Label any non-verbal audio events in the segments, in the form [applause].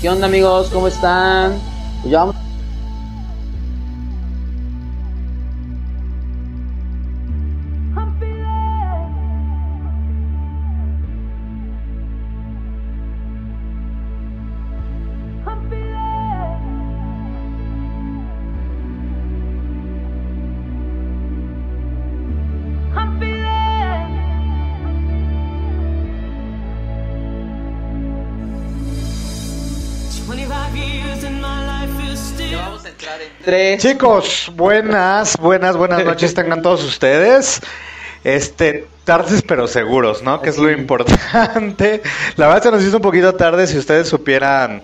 ¿Qué onda amigos? ¿Cómo están? Pues. Tres. Chicos, buenas, buenas, buenas noches tengan todos ustedes. Este, tardes pero seguros, ¿no? Que es lo importante. La verdad se nos hizo un poquito tarde si ustedes supieran...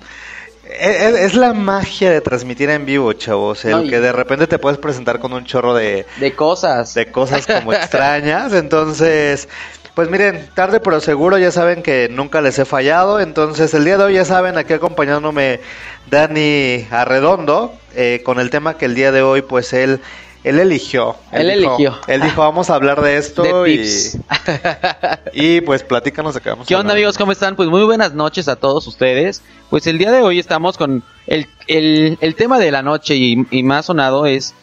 Es, es la magia de transmitir en vivo, chavos. El No, que de repente te puedes presentar con un chorro de, De cosas. de cosas como extrañas. Entonces, pues miren, tarde pero seguro, ya saben que nunca les he fallado. Entonces, el día de hoy ya saben, aquí acompañándome Dani Arredondo, eh, con el tema que el día de hoy, pues él, él eligió. Él dijo- eligió. Él dijo, vamos a hablar de esto De y, tips. [laughs] y pues platícanos de qué vamos a ¿Qué onda amigos? ¿Cómo están? Pues muy buenas noches a todos ustedes. Pues el día de hoy estamos con el, el, el tema de la noche y, y más sonado es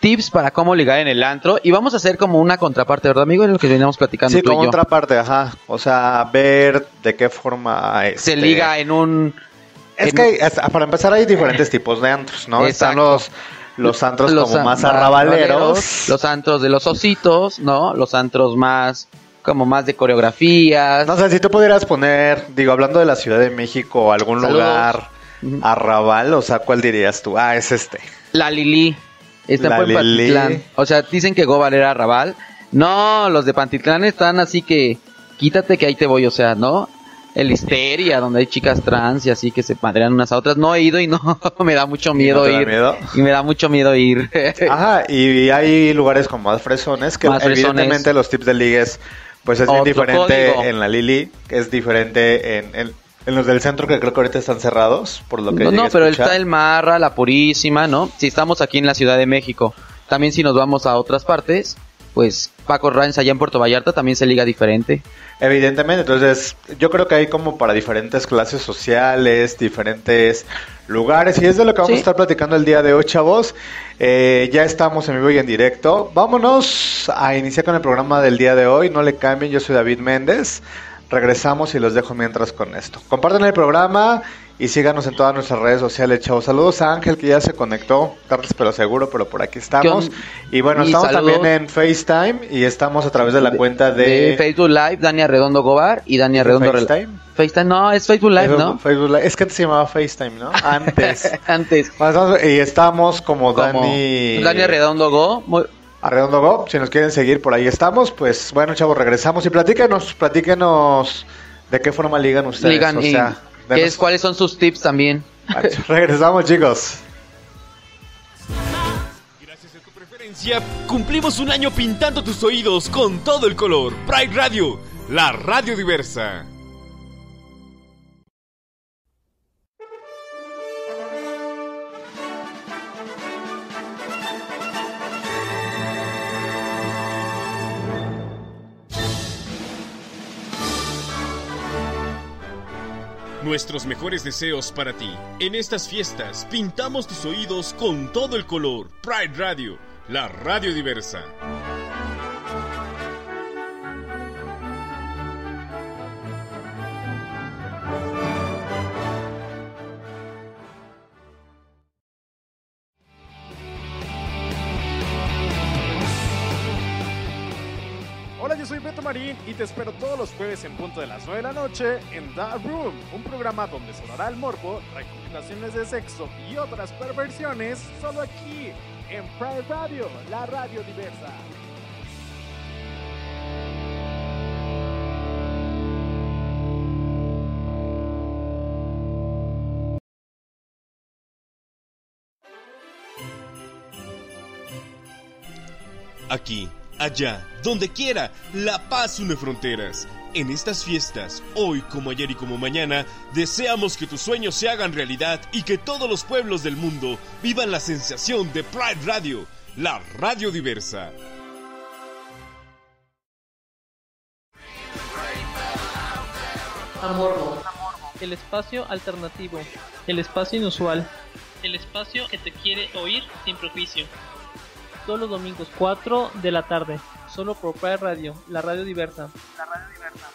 tips para cómo ligar en el antro. Y vamos a hacer como una contraparte, ¿verdad amigo? Es lo que veníamos platicando Sí, tú como yo. otra parte, ajá. O sea, ver de qué forma... Se este, liga en un... Es que hay- para empezar hay diferentes [clears throat] tipos de antros, ¿no? Están los, los antros los como an- más arrabaleros. Los antros de los ositos, ¿no? Los antros más... Como más de coreografías. No sé, si tú pudieras poner, digo, hablando de la Ciudad de México, algún Saludos. lugar arrabal, o sea, ¿cuál dirías tú? Ah, es este. La Lili. Está La por Lili. Pantitlán. O sea, dicen que Gobar era Raval. No, los de Pantitlán están así que quítate que ahí te voy, o sea, ¿no? El histeria, donde hay chicas trans y así que se madrean unas a otras. No he ido y no, [laughs] me da mucho miedo ir. miedo? Y me da mucho miedo ir. Ajá, y hay lugares como más fresones, que Más fresones. evidentemente los tips de ligues, pues es bien diferente código. en la Lili, que es diferente en, en, en los del centro que creo que ahorita están cerrados, por lo que no, no, pero está el Marra, la Purísima, ¿no? Si estamos aquí en la Ciudad de México, también si nos vamos a otras partes, pues Paco Ranz allá en Puerto Vallarta también se liga diferente. Evidentemente, entonces yo creo que hay como para diferentes clases sociales, diferentes lugares y es de lo que vamos Sí. a estar platicando el día de hoy, chavos. Eh, ya estamos en vivo y en directo. Vámonos a iniciar con el programa del día de hoy. No le cambien, yo soy David Méndez. Regresamos y los dejo mientras con esto. Compartan el programa y síganos en todas nuestras redes sociales, chavos. Saludos a Ángel que ya se conectó, tardes pero seguro, pero por aquí estamos. ¿Qué on- Y bueno, y estamos saludos. también en FaceTime y estamos a través de la cuenta de... de Facebook Live, Dani Arredondo Gobar y Dani Arredondo FaceTime? FaceTime, no, es Facebook Live, ¿no? Facebook Live. Es que antes se llamaba FaceTime, ¿no? Antes. [laughs] Antes. Y estamos como, Como Dani... Dani Arredondo Go. muy- Arredondo Go. Si nos quieren seguir, por ahí estamos. Pues bueno, chavos, regresamos. Y platíquenos, platíquenos de qué forma ligan ustedes. ligan o sea, ¿qué es, cuáles son sus tips también. [laughs] regresamos, chicos. Gracias a tu preferencia, cumplimos un año pintando tus oídos con todo el color. Pride Radio, la radio diversa. Nuestros mejores deseos para ti. En estas fiestas pintamos tus oídos con todo el color. Pride Radio, la radio diversa. Marín y te espero todos los jueves en punto de las 9 de la noche en The Room, un programa donde sonará el morbo, recomendaciones de sexo y otras perversiones solo aquí en Pride Radio, la radio diversa. Aquí, allá, donde quiera, la paz une fronteras. En estas fiestas, hoy como ayer y como mañana, deseamos que tus sueños se hagan realidad y que todos los pueblos del mundo vivan la sensación de Pride Radio, la radio diversa. Amorbo. El espacio alternativo. El espacio inusual. El espacio que te quiere oír sin prejuicio. Todos los domingos 4 de la tarde. Solo por Pride Radio, la radio diversa. La radio diversa.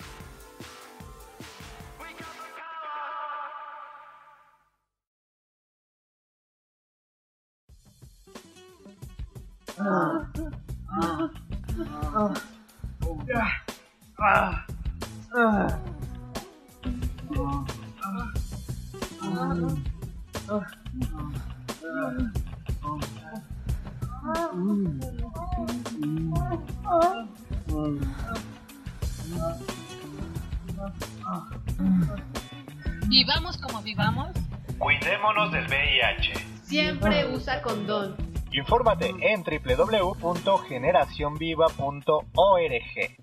Vivamos como vivamos, Cuidémonos del VIH. siempre usa condón. Infórmate en www.generacionviva.org.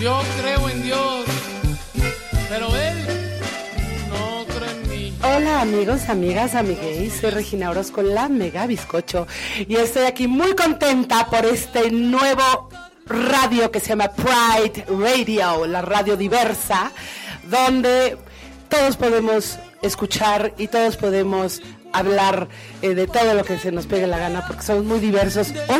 Yo creo Amigos, amigas, amigues, soy Regina Orozco, la Mega Bizcocho, y estoy aquí muy contenta por este nuevo radio que se llama Pride Radio, la radio diversa, donde todos podemos escuchar y todos podemos hablar eh, de todo lo que se nos pegue la gana, porque somos muy diversos. ¿O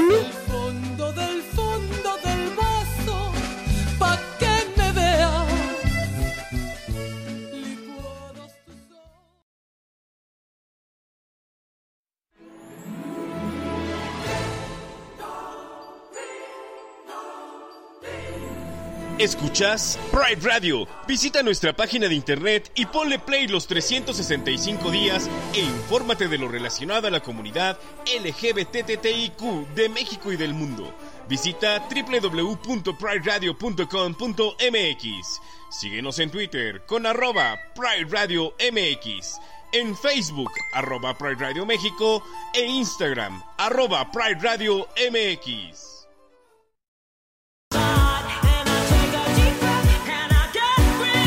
¿Escuchas? Pride Radio. Visita nuestra página de internet y ponle play los 365 días e infórmate de lo relacionado a la comunidad LGBTTIQ de México y del mundo. Visita www.prideradio.com.mx. Síguenos en Twitter con arroba Pride Radio MX. En Facebook, arroba Pride Radio México. E Instagram, arroba Pride Radio MX.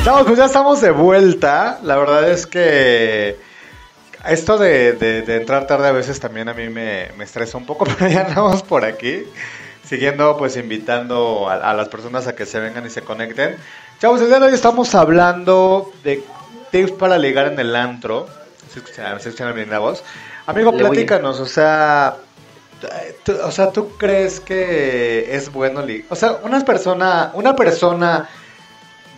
Chavos, pues ya estamos de vuelta. La verdad es que esto de, de- de entrar tarde a veces también a mí me, me estresa un poco, [laughs] pero ya andamos por aquí. Siguiendo, pues invitando a, a las personas a que se vengan y se conecten. Chavos, el día de hoy estamos hablando de tips para ligar en el antro. ¿Se escucha, se escucha bien la voz? Amigo, Le platícanos, o sea, o sea, ¿tú crees que es bueno ligar? O sea, una persona, una persona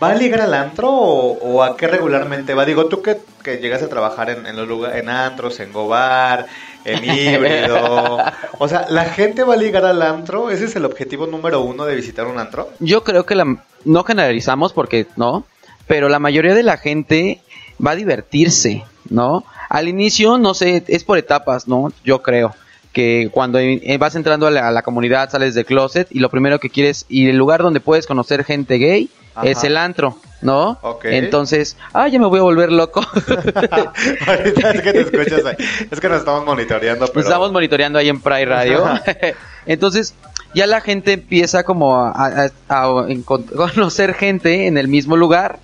¿Va a ligar al antro o, o a qué regularmente va? Digo, tú que, que llegas a trabajar en, en los lugares, en antros, en Gobar, en [laughs] híbrido. o sea, ¿la gente va a ligar al antro? ¿Ese es el objetivo número uno de visitar un antro? Yo creo que la, no generalizamos porque no, pero la mayoría de la gente va a divertirse, ¿no? Al inicio, no sé, es por etapas, ¿no? Yo creo que cuando eh, vas entrando a la, a la comunidad sales del closet y lo primero que quieres y el lugar donde puedes conocer gente gay Ajá. es el antro, ¿no? Ok. Entonces, ah, ya me voy a volver loco. [laughs] Ahorita es que te escuchas ahí. Es que nos estamos monitoreando, pero... Nos estamos monitoreando ahí en Pride Radio. [laughs] Entonces, ya la gente empieza como a, a- [laughs] conocer gente en el mismo lugar.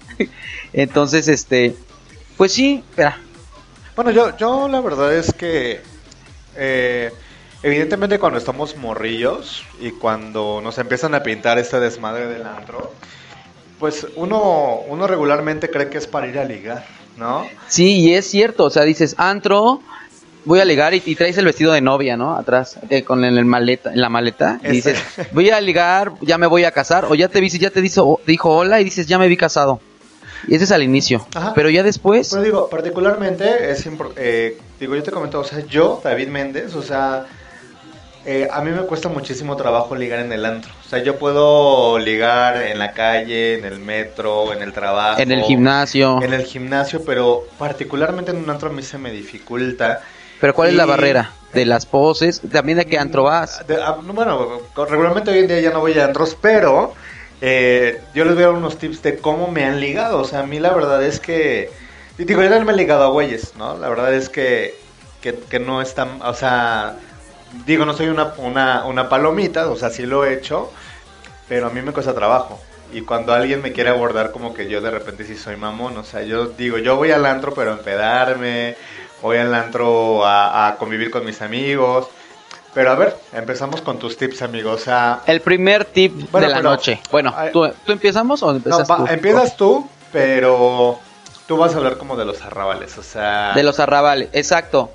Entonces, este, pues sí, espera. Bueno, yo, yo la verdad es que eh, evidentemente cuando estamos morrillos y cuando nos empiezan a pintar este desmadre del antro, pues uno, uno regularmente cree que es para ir a ligar, ¿no? Sí, y es cierto, o sea, dices, antro, voy a ligar y, y traes el vestido de novia, ¿no? Atrás, eh, con el, el maleta, en la maleta, y dices, voy a ligar, ya me voy a casar, o ya te vi, ya te dijo, dijo hola y dices, ya me vi casado. Y ese es al inicio. Ajá. Pero ya después, Pero digo, particularmente es eh, digo, yo te comento, o sea, yo, David Méndez, o sea, eh, a mí me cuesta muchísimo trabajo ligar en el antro. O sea, yo puedo ligar en la calle, en el metro, en el trabajo. en el gimnasio. En el gimnasio, pero particularmente en un antro a mí se me dificulta. Pero ¿cuál es la barrera? De las poses, también de qué antro vas. De- ah, no, bueno, regularmente hoy en día ya no voy a antros, pero eh, yo les voy a dar unos tips de cómo me han ligado. O sea, a mí la verdad es que. Digo, yo no me he ligado a güeyes, ¿no? La verdad es que, que, que no es tan. O sea, digo, no soy una, una, una palomita, o sea, sí lo he hecho, pero a mí me cuesta trabajo. Y cuando alguien me quiere abordar, como que yo de repente sí soy mamón. O sea, yo digo, yo voy al antro, pero a empedarme. Voy al antro a, a convivir con mis amigos. Pero a ver, empezamos con tus tips, amigo. O sea, El primer tip Bueno, de la pero- noche. Bueno. ¿tú, tú empezamos o no, empiezas va- tú? empiezas tú, pero tú vas a hablar como de los arrabales. O sea, De los arrabales, exacto.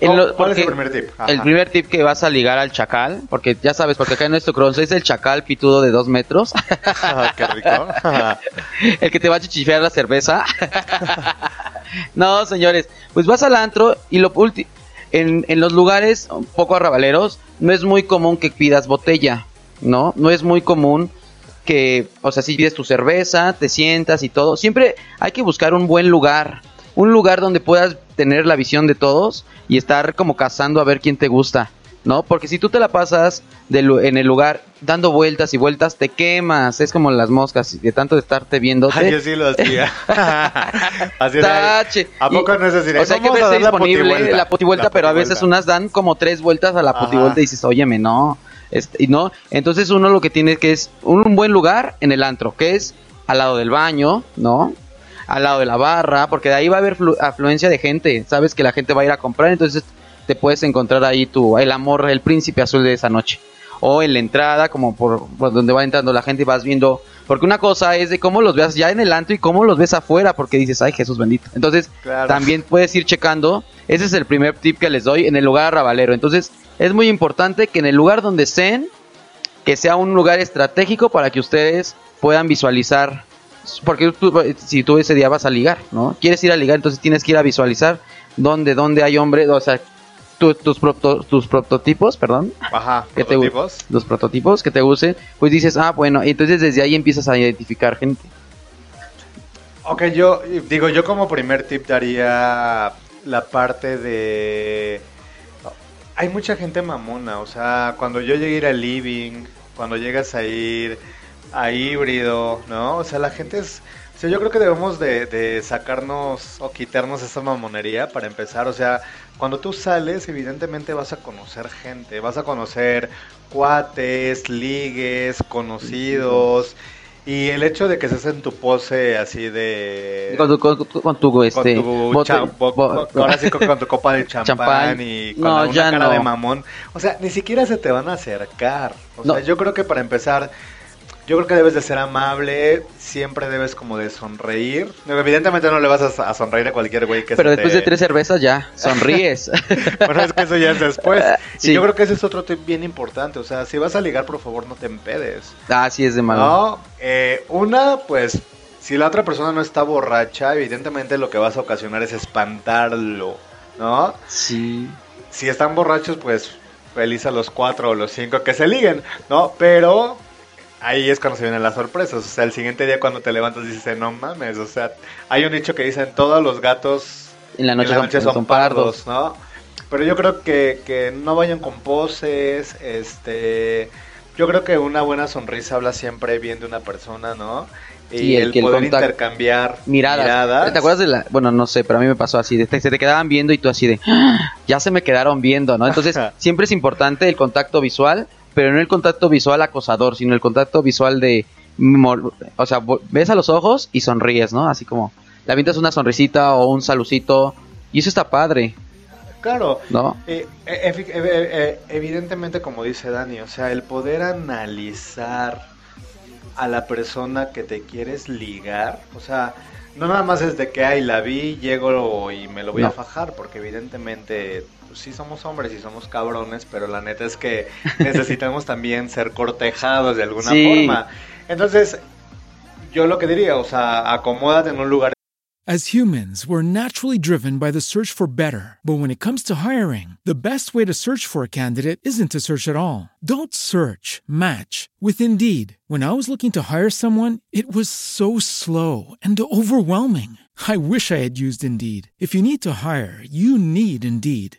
¿Cuál- lo- cuál es el primer tip? Ajá. El primer tip que vas a ligar al chacal, porque ya sabes, porque acá en nuestro cross es el chacal pitudo de dos metros, [laughs] Ah, qué rico. [laughs] el que te va a chichifear la cerveza. [laughs] no, señores, pues vas al antro y lo ulti- en, en los lugares un poco arrabaleros no es muy común que pidas botella, ¿no? No es muy común que, o sea, si pides tu cerveza, te sientas y todo, siempre hay que buscar un buen lugar, un lugar donde puedas tener la visión de todos y estar como cazando a ver quién te gusta, ¿no? Porque si tú te la pasas de en el lugar dando vueltas y vueltas, te quemas, es como las moscas, de tanto de estarte viendo. Ay, yo sí lo hacía. [laughs] Así. Tache. ¿A poco Y- no es así? O sea, hay que "Vamos a verse disponible putivuelta"? la putivuelta, pero a veces unas dan como tres vueltas a la putivuelta y dices, óyeme, no. Este, y no, entonces uno lo que tiene que es un buen lugar en el antro, que es al lado del baño, ¿no? Al lado de la barra, porque de ahí va a haber flu- afluencia de gente, sabes que la gente va a ir a comprar, entonces te puedes encontrar ahí tu, el amor, el príncipe azul de esa noche. O en la entrada, como por, por donde va entrando la gente y vas viendo, porque una cosa es de cómo los veas ya en el antro y cómo los ves afuera, porque dices, ay Jesús bendito. Entonces, Claro. también puedes ir checando. Ese es el primer tip que les doy en el lugar arrabalero. Entonces, es muy importante que en el lugar donde estén, que sea un lugar estratégico para que ustedes puedan visualizar. Porque tú- si tú ese día vas a ligar, ¿no? Quieres ir a ligar, entonces tienes que ir a visualizar dónde, dónde hay hombre, o sea, tu- tus, proto- tus prototipos, perdón, Ajá, que te, prototipos. los prototipos que te gusten, pues dices, ah, bueno, y entonces desde ahí empiezas a identificar gente. Ok, yo digo, yo como primer tip daría la parte de... Hay mucha gente mamona, o sea, cuando yo llegué a ir al living, cuando llegas a ir a híbrido, ¿no? O sea, la gente es... O sea, yo creo que debemos de, de sacarnos o quitarnos esa mamonería para empezar. O sea, cuando tú sales, evidentemente vas a conocer gente, vas a conocer cuates, ligues, conocidos. Y el hecho de que estés en tu pose así de... Con tu, con, tu- con tu, este, con tu bote- cha- bo- bo- ahora sí con, tu copa de champán, Champán. y con No, ya cara no. de mamón. O sea, ni siquiera se te van a acercar. O No. sea, yo creo que para empezar, yo creo que debes de ser amable, siempre debes como de sonreír. Evidentemente no le vas a, a sonreír a cualquier güey que Pero se después te- de tres cervezas ya, [laughs] sonríes. [laughs] Bueno, es que eso ya es después. Sí. [laughs] Y yo creo que ese es otro tip bien importante. O sea, si vas a ligar, por favor, no te empedes. ah, sí es de malo. No, eh, una, pues, si la otra persona no está borracha, evidentemente lo que vas a ocasionar es espantarlo, ¿no? Sí. Si están borrachos, pues, feliz a los cuatro o los cinco que se liguen, ¿no? Pero ahí es cuando se vienen las sorpresas. O sea, el siguiente día cuando te levantas dices, no mames, o sea, hay un dicho que dicen, todos los gatos En la noche, en la noche son, son pardos. pardos, ¿no? Pero yo creo que, que no vayan con poses, este... Yo creo que una buena sonrisa habla siempre bien de una persona, ¿no? Y Sí, el el, que el poder contacto- intercambiar Miradas. miradas. ¿Te acuerdas de la.? Bueno, no sé, pero a mí me pasó así. De, se te quedaban viendo y tú así de. "Ah, Ya se me quedaron viendo, ¿no? Entonces, [laughs] siempre es importante el contacto visual, pero no el contacto visual acosador, sino el contacto visual de. O sea, ves a los ojos y sonríes, ¿no? Así como. Le avientas una sonrisita o un salucito. Y eso está padre. Claro. ¿No? Eh, eh, eh, evidentemente, como dice Dani, o sea, el poder analizar a la persona que te quieres ligar, o sea, no nada más es de que, ay, la vi, llego y me lo voy a fajar, porque evidentemente, pues, sí somos hombres y somos cabrones, pero la neta es que [laughs] necesitamos también ser cortejados de alguna Sí. forma. Entonces, yo lo que diría, o sea, acomódate en un lugar As humans, we're naturally driven by the search for better. But when it comes to hiring, the best way to search for a candidate isn't to search at all. Don't search, match with Indeed. When I was looking to hire someone, it was so slow and overwhelming. I wish I had used Indeed. If you need to hire, you need Indeed.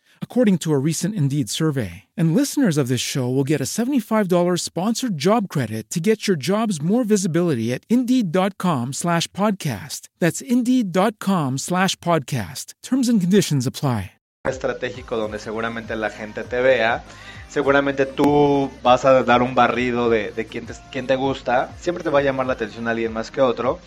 according to a recent Indeed survey. And listeners of this show will get a $75 sponsored job credit to get your jobs more visibility at Indeed.com slash podcast. That's Indeed.com slash podcast. Terms and conditions apply. estratégico donde seguramente la gente te vea, seguramente tú vas a dar un barrido de, de quién, te, quién te gusta, siempre te va a llamar la atención alguien más que otro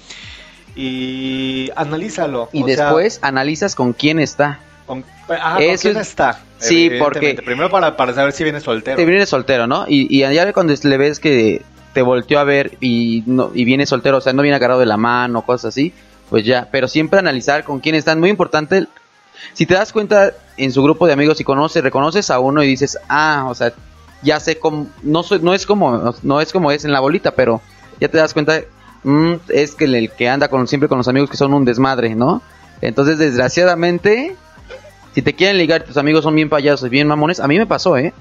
y analízalo. Y o sea, después analizas con quién está. Con, ¿con Eso quién es- está? Sí, porque- Primero para, para saber si viene soltero. Te viene soltero, ¿no? Y, y ya cuando le ves que te volteó a ver y, no, y viene soltero, o sea, no viene agarrado de la mano, cosas así, pues ya. Pero siempre analizar con quién están. Muy importante, si te das cuenta en su grupo de amigos y conoces, reconoces a uno y dices, ah, o sea, ya sé cómo, no, soy, no, es como, no es como es en la bolita, pero ya te das cuenta, mm, es que el, el que anda con, siempre con los amigos que son un desmadre, ¿no? Entonces, desgraciadamente, si te quieren ligar, tus amigos son bien payasos, bien mamones. A mí me pasó, ¿eh?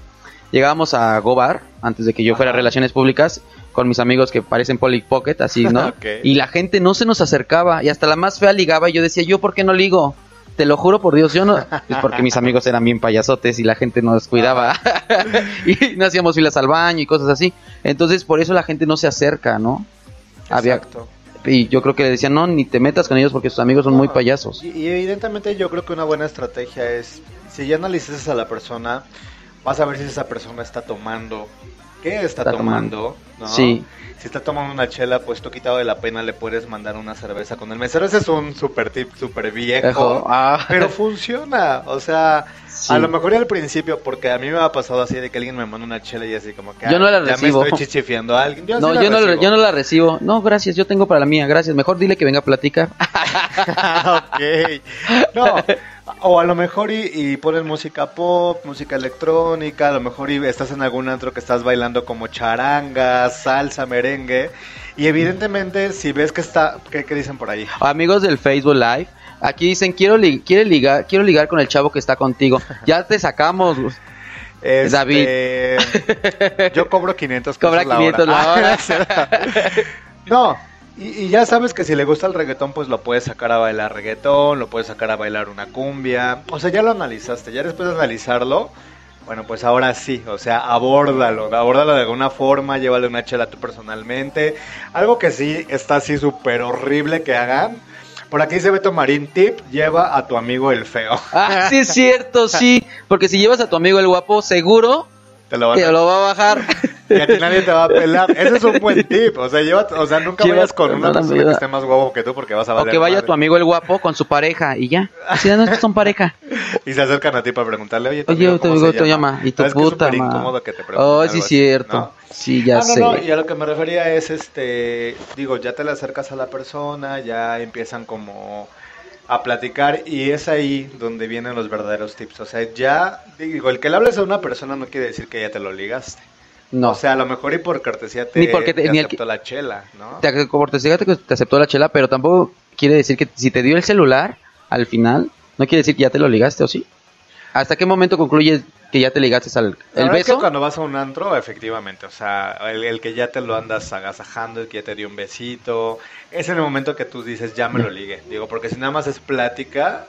Llegábamos a Gobar, antes de que yo fuera a Relaciones Públicas, con mis amigos que parecen Polly Pocket, así, ¿no? [laughs] Y la gente no se nos acercaba, y hasta la más fea ligaba, y yo decía, ¿yo por qué no ligo? Te lo juro por Dios, yo no. Pues porque mis amigos eran bien payasotes y la gente nos cuidaba. [laughs] y no hacíamos filas al baño y cosas así. Entonces, por eso la gente no se acerca, ¿no? Había, Exacto. Y yo creo que le decían, no, ni te metas con ellos porque sus amigos son muy payasos. Y, y evidentemente yo creo que una buena estrategia es, si ya analizas a la persona, vas a ver si esa persona está tomando, qué está, Está tomando, ¿no? Sí. Si está tomando una chela, pues tú quitado de la pena le puedes mandar una cerveza con el mesero. Ese es un super tip, super viejo, Ejo, ah. [laughs] pero funciona. O sea, Sí. a lo mejor al principio, porque a mí me ha pasado así de que alguien me manda una chela y así como que Yo no la "Ah, ya recibo". me estoy chichifiando a alguien. Yo No, yo no la recibo. No, gracias, yo tengo para la mía, gracias. Mejor dile que venga a platicar. [laughs] ok. No, o a lo mejor y, y ponen música pop, música electrónica, a lo mejor y estás en algún antro que estás bailando como charanga, salsa, merengue. Y evidentemente, si ves que está, ¿qué, qué dicen por ahí? Amigos del Facebook Live, aquí dicen, quiero, li- quiere ligar, quiero ligar con el chavo que está contigo. [laughs] Ya te sacamos. Este, David. Yo cobro 500 [laughs] pesos Cobra la 500 la hora. hora. [laughs] no, y, y ya sabes que si le gusta el reggaetón, pues lo puedes sacar a bailar reggaetón, lo puedes sacar a bailar una cumbia. O sea, ya lo analizaste, ya después de analizarlo, bueno, pues ahora sí, o sea, abórdalo, abórdalo de alguna forma, llévale una chela tú personalmente. Algo que sí está así súper horrible que hagan. Por aquí dice Beto Marín, tip, lleva a tu amigo el feo. Ah, sí es cierto, sí. Porque si llevas a tu amigo el guapo, seguro Te lo van que a lo va a bajar. Y a ti nadie te va a pelar. Ese es un buen tip. O sea, lleva, o sea nunca Lleva- vayas con una no, persona que esté más guapo que tú porque vas a O valer que vaya madre. tu amigo el guapo con su pareja y ya. Así ya no son pareja. [laughs] Y se acercan a ti para preguntarle, oye, tu Oye, amigo, ¿cómo amigo se te llama? llama. Y tu ¿Sabes que es puta incómodo que te pregunten Oh, algo sí, así, cierto. ¿no? Sí, ya ah, sé. no, no, y a lo que me refería es, este, digo, ya te le acercas a la persona, ya empiezan como a platicar y es ahí donde vienen los verdaderos tips. O sea, ya, digo, el que le hables a una persona no quiere decir que ya te lo ligaste. No. O sea, a lo mejor y por cortesía te, Ni porque te- te ni el aceptó la chela, ¿no? te, como te, aceptó la chela, pero tampoco quiere decir que si te dio el celular al final, no quiere decir que ya te lo ligaste, ¿o sí? ¿Hasta qué momento concluye que ya te ligaste al el verdad es que beso? cuando vas a un antro, efectivamente, o sea, el, el que ya te lo andas agasajando, el que ya te dio un besito, es en el momento que tú dices, ya me lo ligue. Digo, porque si nada más es plática,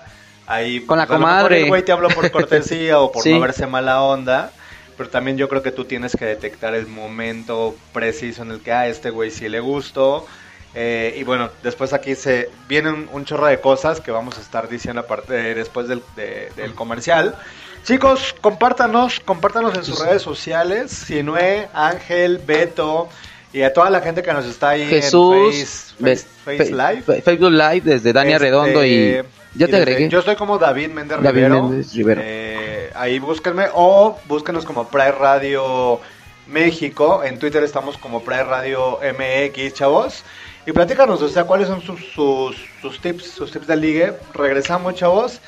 ahí... Con la comadre. El güey te habló por cortesía o por [laughs] Sí. no verse mala onda, pero también yo creo que tú tienes que detectar el momento preciso en el que a este güey sí le gustó. Eh, y bueno, después aquí se vienen un chorro de cosas que vamos a estar diciendo aparte después del, de- del comercial. Chicos, compártanos, compártanos en sus redes sociales. Sinue, Ángel, Beto y a toda la gente que nos está ahí Jesús, en Face, Face, Live. Facebook Live desde Dania Este, Redondo y ya te agregué. Yo estoy como David Méndez David Rivero. Méndez Rivero. Eh, ahí búsquenme o búsquenos como Pride Radio México. En Twitter estamos como Pride Radio MX, chavos. Y platícanos, o sea, cuáles son sus, sus, sus tips, sus tips de ligue. Regresamos, chavos.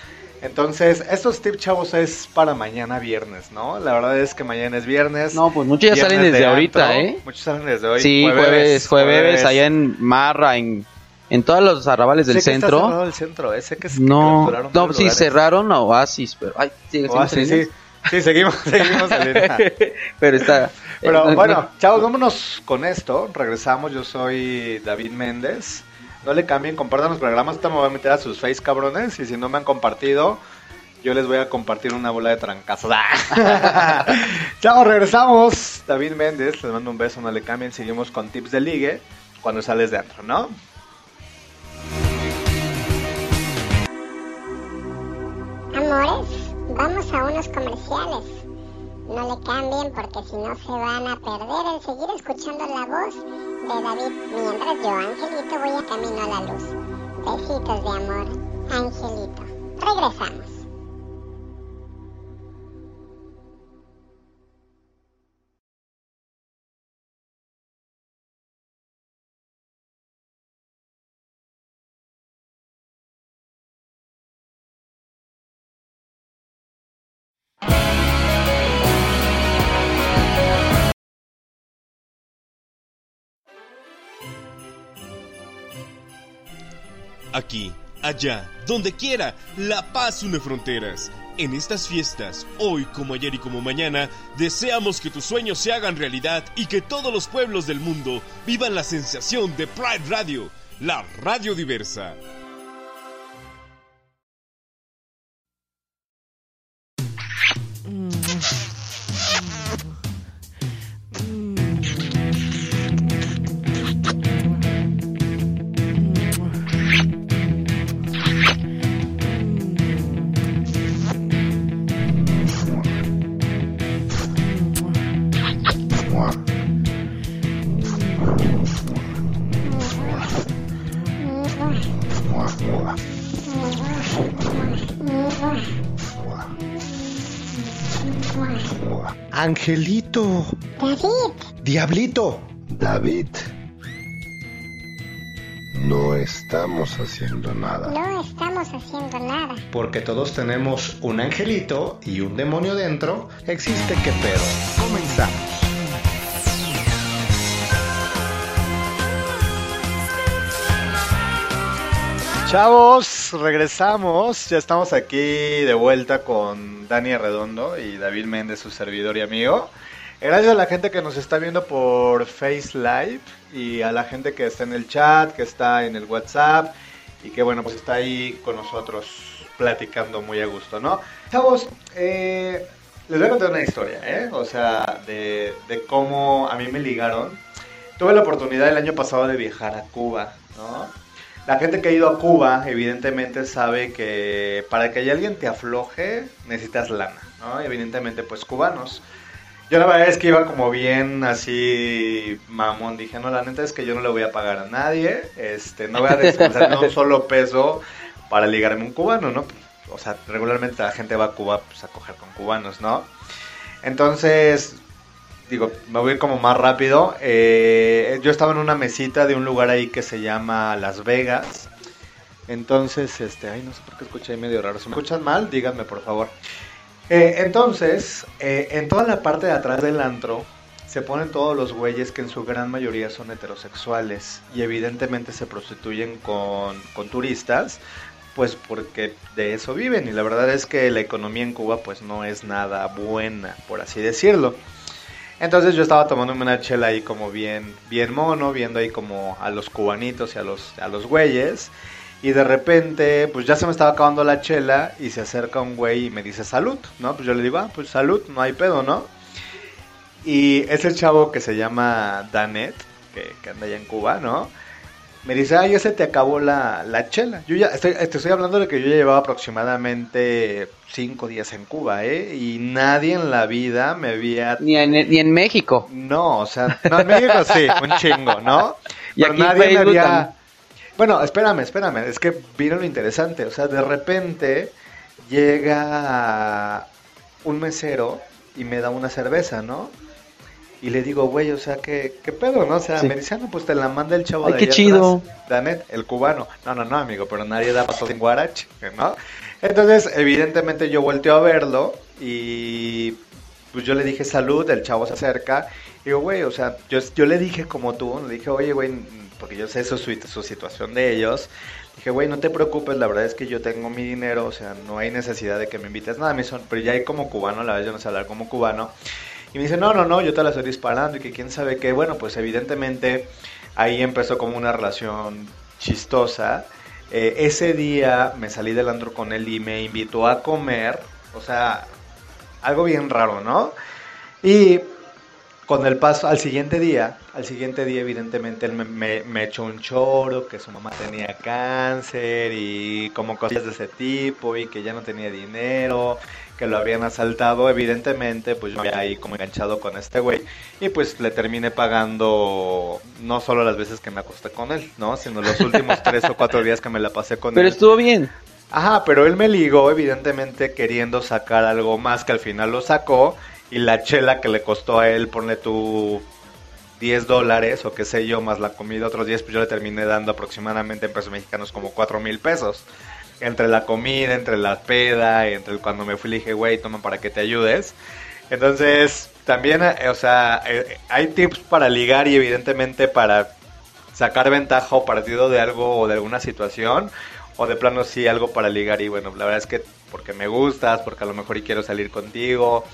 Entonces, estos tips, chavos, es para mañana viernes, ¿no? La verdad es que mañana es viernes. No, pues muchos ya salen desde de ahorita, antro. ¿eh? Muchos salen desde hoy. Sí, jueves, jueves, allá en Marra, en, en todos los arrabales del Sé que está centro. cerrado el centro, eh, sé que es- No, no, sí, lugares. cerraron a Oasis, pero... Ay, sigue Oh, sí, sí, sí, seguimos, [laughs] seguimos [laughs] pero está... Pero eh, bueno, no- chavos, vámonos con esto. Regresamos. Yo soy David Méndez. No le cambien, compartan los programas. Ahorita me voy a meter a sus face cabrones. Y si no me han compartido, yo les voy a compartir una bola de trancazos. [laughs] chavos, regresamos. David Méndez, les mando un beso. No le cambien. Seguimos con tips de ligue cuando sales de antro, ¿no? Amores, vamos a unos comerciales. No le cambien porque si no se van a perder el seguir escuchando la voz de David mientras yo, Angelito, voy a camino a la luz. Besitos de amor, Angelito. Regresamos. Aquí, allá, donde quiera, la paz une fronteras. En estas fiestas, hoy como ayer y como mañana, deseamos que tus sueños se hagan realidad y que todos los pueblos del mundo vivan la sensación de Pride Radio, la radio diversa. Angelito. David. Diablito. David. No estamos haciendo nada. No estamos haciendo nada. Porque todos tenemos un angelito y un demonio dentro. Existe que pedo. Comenzamos. Chavos, regresamos. Ya estamos aquí de vuelta con Dani Redondo y David Méndez, su servidor y amigo. Gracias a la gente que nos está viendo por Face Live y a la gente que está en el chat, que está en el WhatsApp y que bueno, pues está ahí con nosotros platicando muy a gusto, ¿no? Chavos, eh, les voy a contar una historia, ¿eh? O sea, de, de cómo a mí me ligaron. Tuve la oportunidad el año pasado de viajar a Cuba, ¿no? La gente que ha ido a Cuba, evidentemente, sabe que para que alguien te afloje, necesitas lana, ¿no? Evidentemente, pues cubanos. Yo la verdad es que iba como bien así mamón. Dije, no, la neta es que yo no le voy a pagar a nadie. Este, no voy a despensar un [laughs] solo peso para ligarme a un cubano, ¿no? O sea, regularmente la gente va a Cuba pues, a coger con cubanos, ¿no? Entonces, digo, me voy a ir como más rápido. Eh, yo estaba en una mesita de un lugar ahí que se llama Las Vegas. Entonces, este, ay, no sé por qué escuché ahí medio raro. Si me escuchan mal, díganme por favor. Eh, entonces, eh, en toda la parte de atrás del antro se ponen todos los güeyes que en su gran mayoría son heterosexuales y evidentemente se prostituyen con, con turistas, pues porque de eso viven y la verdad es que la economía en Cuba pues no es nada buena, por así decirlo. Entonces yo estaba tomándome una chela ahí como bien, bien mono, viendo ahí como a los cubanitos y a los, a los güeyes. Y de repente, pues ya se me estaba acabando la chela y se acerca un güey y me dice salud, ¿no? Pues yo le digo, ah, pues salud, no hay pedo, ¿no? Y es el chavo que se llama Danet, que, que anda allá en Cuba, ¿no? Me dice, ay, ya se te acabó la, la chela. Yo ya, estoy, te estoy hablando de que yo ya llevaba aproximadamente cinco días en Cuba, ¿eh? Y nadie en la vida me había... Ni en, ni en México. No, o sea, no, en México sí, un chingo, ¿no? [laughs] Y Pero aquí nadie me había... también. Bueno, espérame, espérame, es que vino lo interesante, o sea, de repente llega un mesero y me da una cerveza, ¿no? Y le digo, güey, o sea, ¿qué, qué pedo, no? O sea, Sí. me dice, "Ah, no, pues te la manda el chavo Ay, de qué allá chido. atrás, Danet, el cubano. No, no, no, amigo, pero nadie da paso sin guarache, ¿no? Entonces, evidentemente yo volteo a verlo y pues yo le dije salud, el chavo se acerca. Y digo, güey, o sea, yo, yo le dije como tú, le dije, oye, güey, porque yo sé su, su, su situación de ellos. Dije, güey, no te preocupes, la verdad es que yo tengo mi dinero, o sea, no hay necesidad de que me invites nada. Me son, pero ya hay como cubano, la verdad yo no sé hablar como cubano. Y me dice, no, no, no, yo te la estoy disparando y que quién sabe qué. Bueno, pues evidentemente ahí empezó como una relación chistosa. Eh, ese día me salí del andro con él y me invitó a comer, o sea, algo bien raro, ¿no? Y con el paso al siguiente día, al siguiente día evidentemente él me- me echó un choro, que su mamá tenía cáncer y como cosas de ese tipo y que ya no tenía dinero, que lo habían asaltado, evidentemente pues yo me había ahí como enganchado con este güey y pues le terminé pagando no solo las veces que me acosté con él, ¿no? Sino los últimos tres o cuatro días que me la pasé con Pero él. estuvo bien. Ajá, pero él me ligó, evidentemente queriendo sacar algo más que al final lo sacó. Y la chela que le costó a él, ponle tú 10 dólares o qué sé yo, más la comida otros 10, pues yo le terminé dando aproximadamente en pesos mexicanos como 4 mil pesos. Entre la comida, entre la peda, entre cuando me fui le dije, güey, toma para que te ayudes. Entonces, también, eh, o sea, eh, hay tips para ligar y evidentemente para sacar ventaja o partido de algo o de alguna situación o de plano sí algo para ligar y bueno, la verdad es que porque me gustas, porque a lo mejor y quiero salir contigo,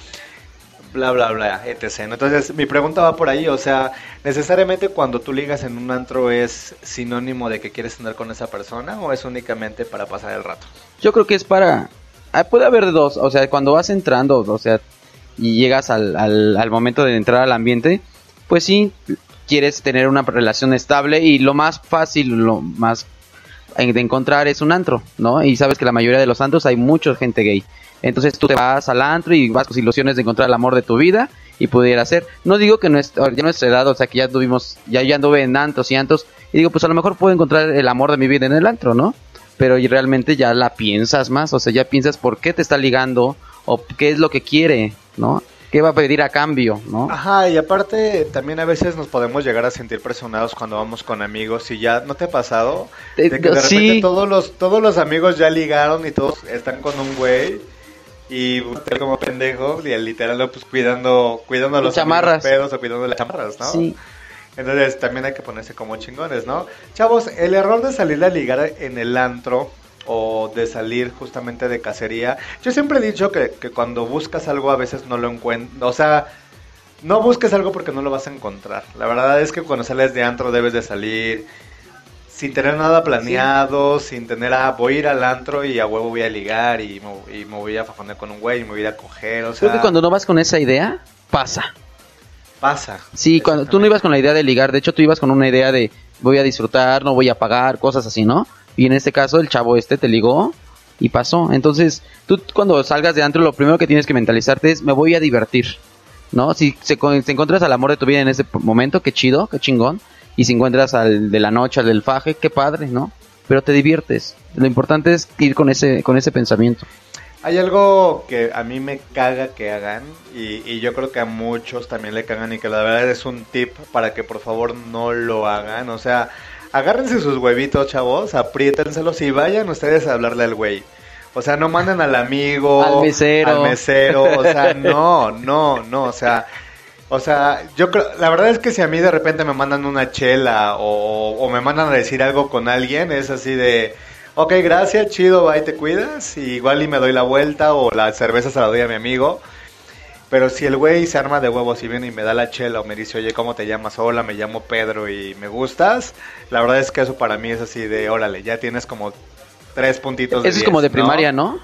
bla bla bla, etc. Entonces, mi pregunta va por ahí, o sea, necesariamente cuando tú ligas en un antro es sinónimo de que quieres andar con esa persona o es únicamente para pasar el rato? Yo creo que es para... ah, puede haber dos, o sea, cuando vas entrando, o sea, y llegas al, al, al momento de entrar al ambiente, pues sí, quieres tener una relación estable y lo más fácil, lo más de encontrar es un antro, ¿no? Y sabes que la mayoría de los antros hay mucha gente gay. Entonces tú te vas al antro y vas con ilusiones de encontrar el amor de tu vida y pudiera ser. No digo que no es, ya nuestra edad, o sea que ya tuvimos, ya, ya anduve en antros y antros y digo, pues a lo mejor puedo encontrar el amor de mi vida en el antro, ¿no? Pero y realmente ya la piensas más, o sea, ya piensas por qué te está ligando o qué es lo que quiere, ¿no? ¿Qué va a pedir a cambio, no? Ajá, y aparte también a veces nos podemos llegar a sentir presionados cuando vamos con amigos y ya, ¿no te ha pasado? Eh, De que de sí. repente todos los, todos los amigos ya ligaron y todos están con un güey y usted como pendejo, y literal, no, pues cuidando, cuidando los Chamarras. pedos o cuidando las chamarras, ¿no? Sí. Entonces también hay que ponerse como chingones, ¿no? Chavos, el error de salir a ligar en el antro o de salir justamente de cacería, yo siempre he dicho que, que cuando buscas algo a veces no lo encuentras, o sea, no busques algo porque no lo vas a encontrar. La verdad es que cuando sales de antro debes de salir sin tener nada planeado, sin tener, ah, voy a ir al antro y a huevo voy a ligar y me, y me voy a fajonear con un güey y me voy a ir a coger, o sea, Creo que cuando no vas con esa idea, pasa. pasa. Sí, cuando tú no ibas con la idea de ligar, de hecho tú ibas con una idea de voy a disfrutar, no voy a pagar, cosas así, ¿no? Y en este caso el chavo este te ligó y pasó. Entonces, tú cuando salgas de antro lo primero que tienes que mentalizarte es me voy a divertir, ¿no? Si se, si encuentras al amor de tu vida en ese momento, qué chido, qué chingón. Y si encuentras al de la noche, al del faje, qué padre, ¿no? Pero te diviertes. Lo importante es ir con ese con ese pensamiento. Hay algo que a mí me caga que hagan y, y yo creo que a muchos también le cagan y que la verdad es un tip para que por favor no lo hagan. O sea, agárrense sus huevitos, chavos, apriétenselos y vayan ustedes a hablarle al güey. O sea, no manden al amigo, Al mesero. al mesero, o sea, [laughs] no, no, no, o sea, o sea, yo creo, la verdad es que si a mí de repente me mandan una chela o, o me mandan a decir algo con alguien, es así de, ok, gracias, chido, bye, te cuidas, y igual y me doy la vuelta o la cerveza se la doy a mi amigo. Pero si el güey se arma de huevos y viene y me da la chela o me dice, oye, ¿cómo te llamas? Hola, me llamo Pedro y me gustas, la verdad es que eso para mí es así de, órale, ya tienes como tres puntitos. Eso es como de 10, ¿no? primaria, ¿no?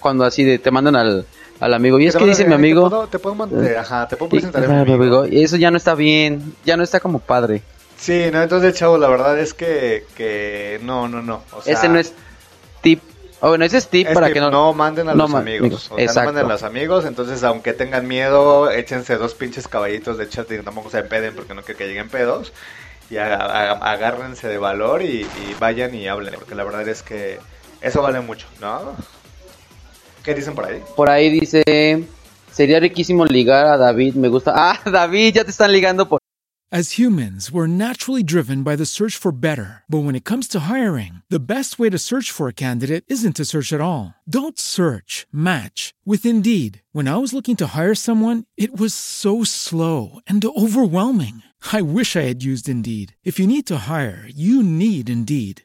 Cuando así de te mandan al, al amigo. Y es que dice mi amigo... Te puedo, te puedo man- Eh, ajá, te puedo y- presentar a mi amigo. eso ya no está bien, ya no está como padre. Sí, no, entonces, chavo, la verdad es que, que no, no, no. O sea, ese no es tip. Oh, bueno, ese es tip es para que que no... no manden a no los amigos. O sea, Exacto. no manden a los amigos. Entonces, aunque tengan miedo, échense dos pinches caballitos de chat y tampoco se empeden porque no quiero que lleguen pedos. Y agárrense de valor y, y vayan y hablen. Porque la verdad es que eso vale mucho, ¿no? ¿Qué dicen por ahí? Por ahí dice... Sería riquísimo ligar a David, me gusta... [laughs] Ah, David, ya te están ligando por... As humans, we're naturally driven by the search for better. But when it comes to hiring, the best way to search for a candidate isn't to search at all. Don't search, match with Indeed. When I was looking to hire someone, it was so slow and overwhelming. I wish I had used Indeed. If you need to hire, you need Indeed.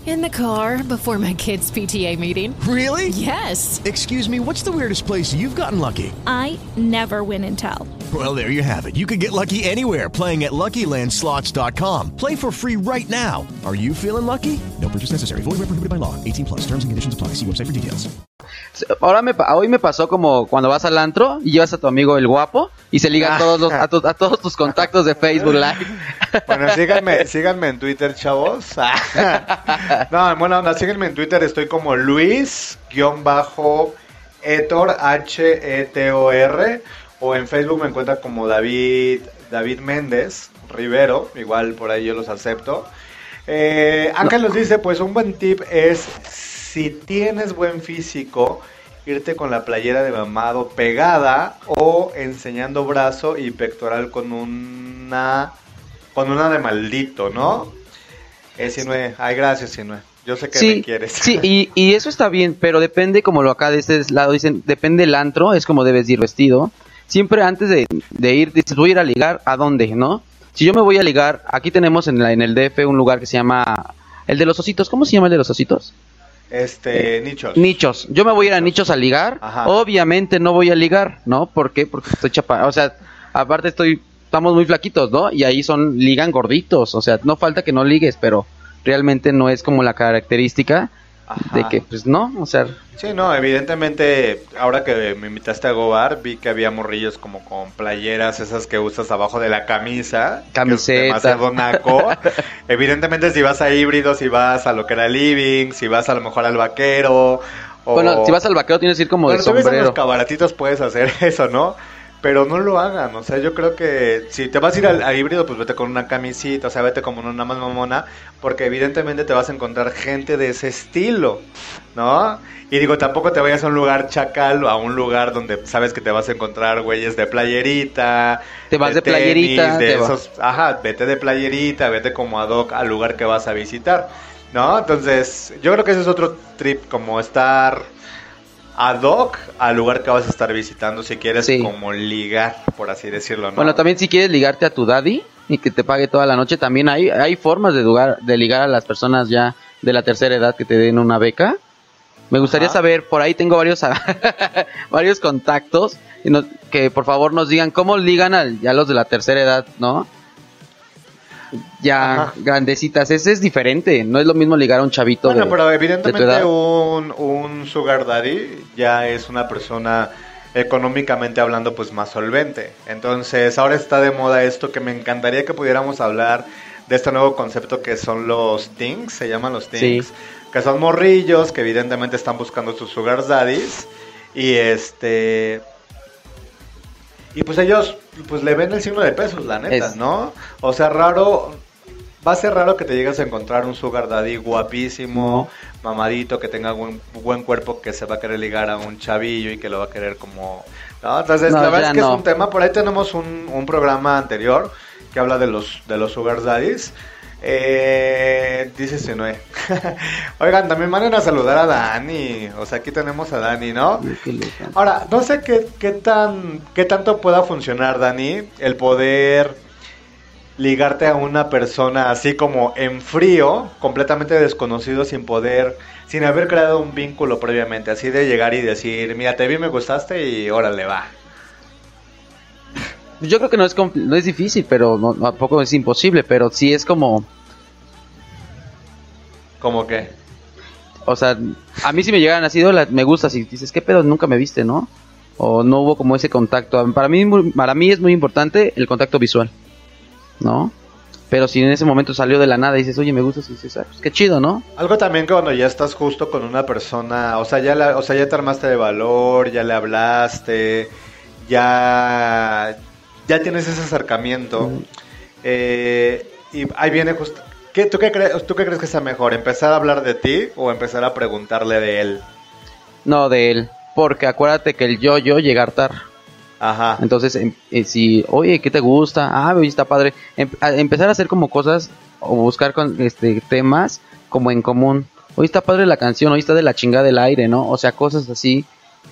In the car before my kids' PTA meeting. Really? Yes. Excuse me, what's the weirdest place you've gotten lucky? I never win and tell. Well, there you have it. You can get lucky anywhere playing at LuckyLandSlots.com. Play for free right now. Are you feeling lucky? No purchase necessary. Void where prohibited by law. 18 plus. Terms and conditions apply. See website for details. Ahora me, hoy me pasó como cuando vas al antro y llevas a tu amigo el guapo y se liga a todos, los, a, tu- a todos tus contactos de Facebook Live. [laughs] Bueno, síganme, síganme en Twitter, chavos. [laughs] no, en buena en Twitter, estoy como Luis-Etor, H-E-T-O-R, o en Facebook me encuentra como David, David Méndez Rivero, igual por ahí yo los acepto. Eh, acá nos dice, pues un buen tip es, si tienes buen físico, irte con la playera de mamado pegada o enseñando brazo y pectoral con una con una de maldito, ¿no? Es Sinue. Ay, gracias, Sinue. Yo sé que Sí, me quieres. sí y, y eso está bien, pero depende, como lo acá de este lado dicen, depende el antro, es como debes ir vestido. Siempre antes de, de ir, dices, voy a ir a ligar, ¿a dónde, no? Si yo me voy a ligar, aquí tenemos en, la, en el DF un lugar que se llama, el de los ositos, ¿cómo se llama el de los ositos? Este, nichos. Nichos. Yo me voy a ir a nichos a ligar. Ajá. Obviamente no voy a ligar, ¿no? ¿Por qué? Porque estoy chapa. O sea, aparte estoy. Estamos muy flaquitos, ¿no? Y ahí son. Ligan gorditos. O sea, no falta que no ligues, pero realmente no es como la característica de que, pues no. O sea, Sí, no, evidentemente, ahora que me invitaste a Gobar, vi que había morrillos como con playeras, esas que usas abajo de la camisa. Camiseta. Demasiado naco. [laughs] evidentemente, si vas a híbrido, si vas a lo que era living, si vas a lo mejor al vaquero. O... bueno, si vas al vaquero tienes que ir como Bueno, de vez en los sombrero. cabaratitos puedes hacer [laughs] eso, ¿no? Pero no lo hagan, o sea, yo creo que si te vas a ir al, al híbrido, pues vete con una camisita, o sea, vete como una más mamona, porque evidentemente te vas a encontrar gente de ese estilo, ¿no? Y digo, tampoco te vayas a un lugar chacal o a un lugar donde sabes que te vas a encontrar güeyes de playerita. Te vas de tenis, playerita, de esos, ajá, vete de playerita, vete como ad hoc al lugar que vas a visitar, ¿no? Entonces, yo creo que ese es otro trip, como estar ad hoc al lugar que vas a estar visitando si quieres como ligar, por así decirlo, ¿no? Bueno, también si quieres ligarte a tu daddy y que te pague toda la noche, también hay, hay formas de, lugar, de ligar a las personas ya de la tercera edad que te den una beca. Me gustaría Ajá. saber, por ahí tengo varios [laughs] varios contactos que por favor nos digan cómo ligan a ya los de la tercera edad, ¿no? Ya Ajá. grandecitas, ese es diferente, no es lo mismo ligar a un chavito Bueno, de, pero evidentemente un, un sugar daddy ya es una persona económicamente hablando pues más solvente. Entonces ahora está de moda esto que me encantaría que pudiéramos hablar de este nuevo concepto que son los things, se llaman los things, Sí. que son morrillos que evidentemente están buscando sus sugar daddies y este y pues ellos pues le ven el signo de pesos, la neta, Es- ¿no? O sea, raro va a ser raro que te llegues a encontrar un sugar daddy guapísimo, mamadito, que tenga buen, buen cuerpo, que se va a querer ligar a un chavillo y que lo va a querer como... ¿no? Entonces, No, la verdad es que no. es un tema, por ahí tenemos un, un programa anterior que habla de los, de los sugar daddies. Eh, dice Sinue. [laughs] Oigan, también manden a saludar a Dani. O sea, aquí tenemos a Dani, ¿no? Ahora, no sé qué, qué tan qué tanto pueda funcionar, Dani, el poder ligarte a una persona así como en frío, completamente desconocido, sin poder, sin haber creado un vínculo previamente, así de llegar y decir, mira, te vi, me gustaste y órale, va. Yo creo que no es, no es difícil, pero no, tampoco es imposible, pero sí es como... ¿Cómo qué? O sea, a mí si me llegan así, "Hola, me gusta, si dices, ¿qué pedo? Nunca me viste, ¿no? O no hubo como ese contacto. Para mí, para mí es muy importante el contacto visual, ¿no? Pero si en ese momento salió de la nada y dices, oye, me gustas, y dices, "Ah, pues qué chido, ¿no? Algo también que cuando ya estás justo con una persona, o sea, ya la- o sea, ya te armaste de valor, ya le hablaste, ya ya tienes ese acercamiento. eh, y ahí viene justo ¿qué, tú, qué crees, ¿Tú qué crees que sea mejor? ¿Empezar a hablar de ti o empezar a preguntarle de él? No, de él. Porque acuérdate que el yo-yo llega a hartar. Ajá. Entonces, em- eh, si, oye, ¿qué te gusta? Ah, oye, está padre. Em- a- empezar a hacer como cosas o buscar con, este, temas como en común. Hoy está padre la canción, hoy está de la chingada del aire, ¿no? O sea, cosas así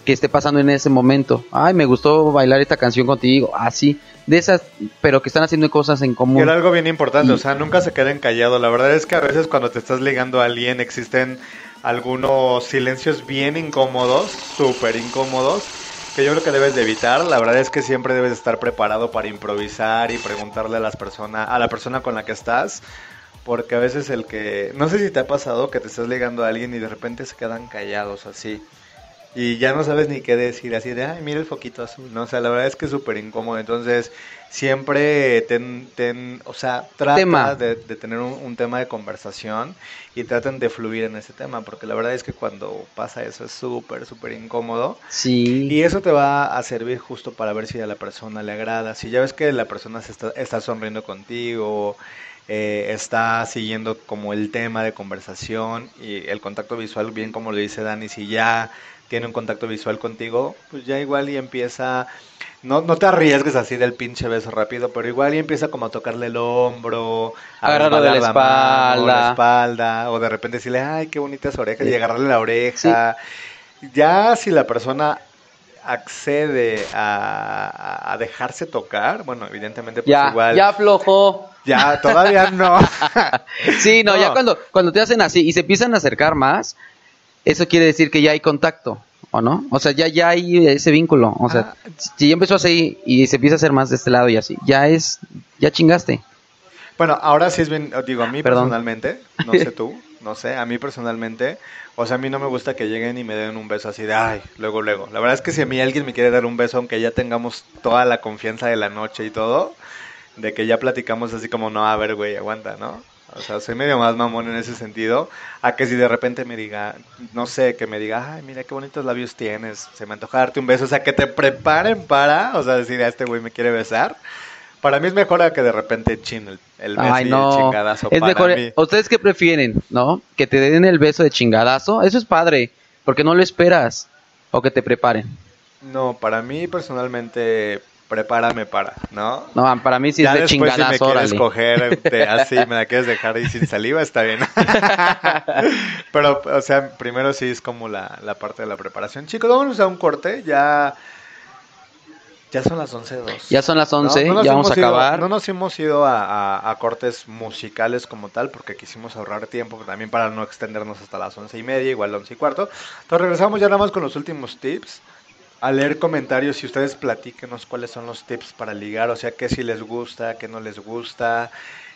que esté pasando en ese momento. Ay, me gustó bailar esta canción contigo. Así, de esas, pero que están haciendo cosas en Y común. era algo bien importante, o sea, nunca se queden callados. La verdad es que a veces cuando te estás ligando a alguien existen algunos silencios bien incómodos, súper incómodos, que yo creo que debes de evitar. La verdad es que siempre debes de estar preparado para improvisar y preguntarle a las personas, a la persona con la que estás. Porque a veces el que, no sé si te ha pasado que te estás ligando a alguien y de repente se quedan callados así. Y ya no sabes ni qué decir, así de, ay, mira el foquito azul, ¿no? O sea, la verdad es que es súper incómodo. Entonces, siempre ten, ten o sea, trata de, de tener un, un tema de conversación y traten de fluir en ese tema, porque la verdad es que cuando pasa eso es súper, súper incómodo. Sí. Y eso te va a servir justo para ver si a la persona le agrada. Si ya ves que la persona se está, está sonriendo contigo, eh, está siguiendo como el tema de conversación y el contacto visual, bien como lo dice Dani, si ya tiene un contacto visual contigo, pues ya igual y empieza, no, no te arriesgues así del pinche beso rápido, pero igual y empieza como a tocarle el hombro, a Agarrarlo de la resbalar mano, la espalda. espalda, o de repente decirle, ay, qué bonitas orejas, y agarrarle la oreja. Ya si la persona accede a dejarse tocar, bueno, evidentemente pues Ya, igual. ya aflojó. Ya, todavía no. [laughs] Sí, no, No. ya cuando, cuando te hacen así y se empiezan a acercar más, eso quiere decir que ya hay contacto, ¿o no? O sea, ya, ya hay ese vínculo. O sea, si ya empezó así y se empieza a hacer más de este lado y así, ya es, ya chingaste. Bueno, ahora sí es bien, digo, a mí Perdón. personalmente, no sé [laughs] tú, no sé, a mí personalmente, o sea, a mí no me gusta que lleguen y me den un beso así de, ay, luego, luego. La verdad es que si a mí alguien me quiere dar un beso, aunque ya tengamos toda la confianza de la noche y todo, de que ya platicamos así como, no, a ver, güey, aguanta, ¿no? O sea, soy medio más mamón en ese sentido, a que si de repente me diga, no sé, que me diga, ay, mira qué bonitos labios tienes, se me antoja darte un beso, o sea, que te preparen para, o sea, decir, a este güey me quiere besar. Para mí es mejor a que de repente chin el, el beso Ay, y no. el chingadazo Es para mejor, mí. ¿ustedes qué prefieren, no? Que te den el beso de chingadazo, eso es padre, porque no lo esperas, o que te preparen. No, para mí personalmente, prepárame para, ¿no? No, para mí sí ya es de después si me quieres órale. coger te- [laughs] así, me la quieres dejar ahí sin saliva, está bien. [laughs] Pero, o sea, primero sí es como la, la parte de la preparación. Chicos, vámonos a un corte, ya... Ya son las 11.02. Ya son las 11, nos ya vamos a ido- acabar. no nos hemos ido a, a- a cortes musicales como tal, porque quisimos ahorrar tiempo también para no extendernos hasta las once y media, igual once y cuarto. Entonces regresamos ya nada más con los últimos tips. A leer comentarios y ustedes platíquenos cuáles son los tips para ligar, o sea, qué sí les gusta, qué no les gusta.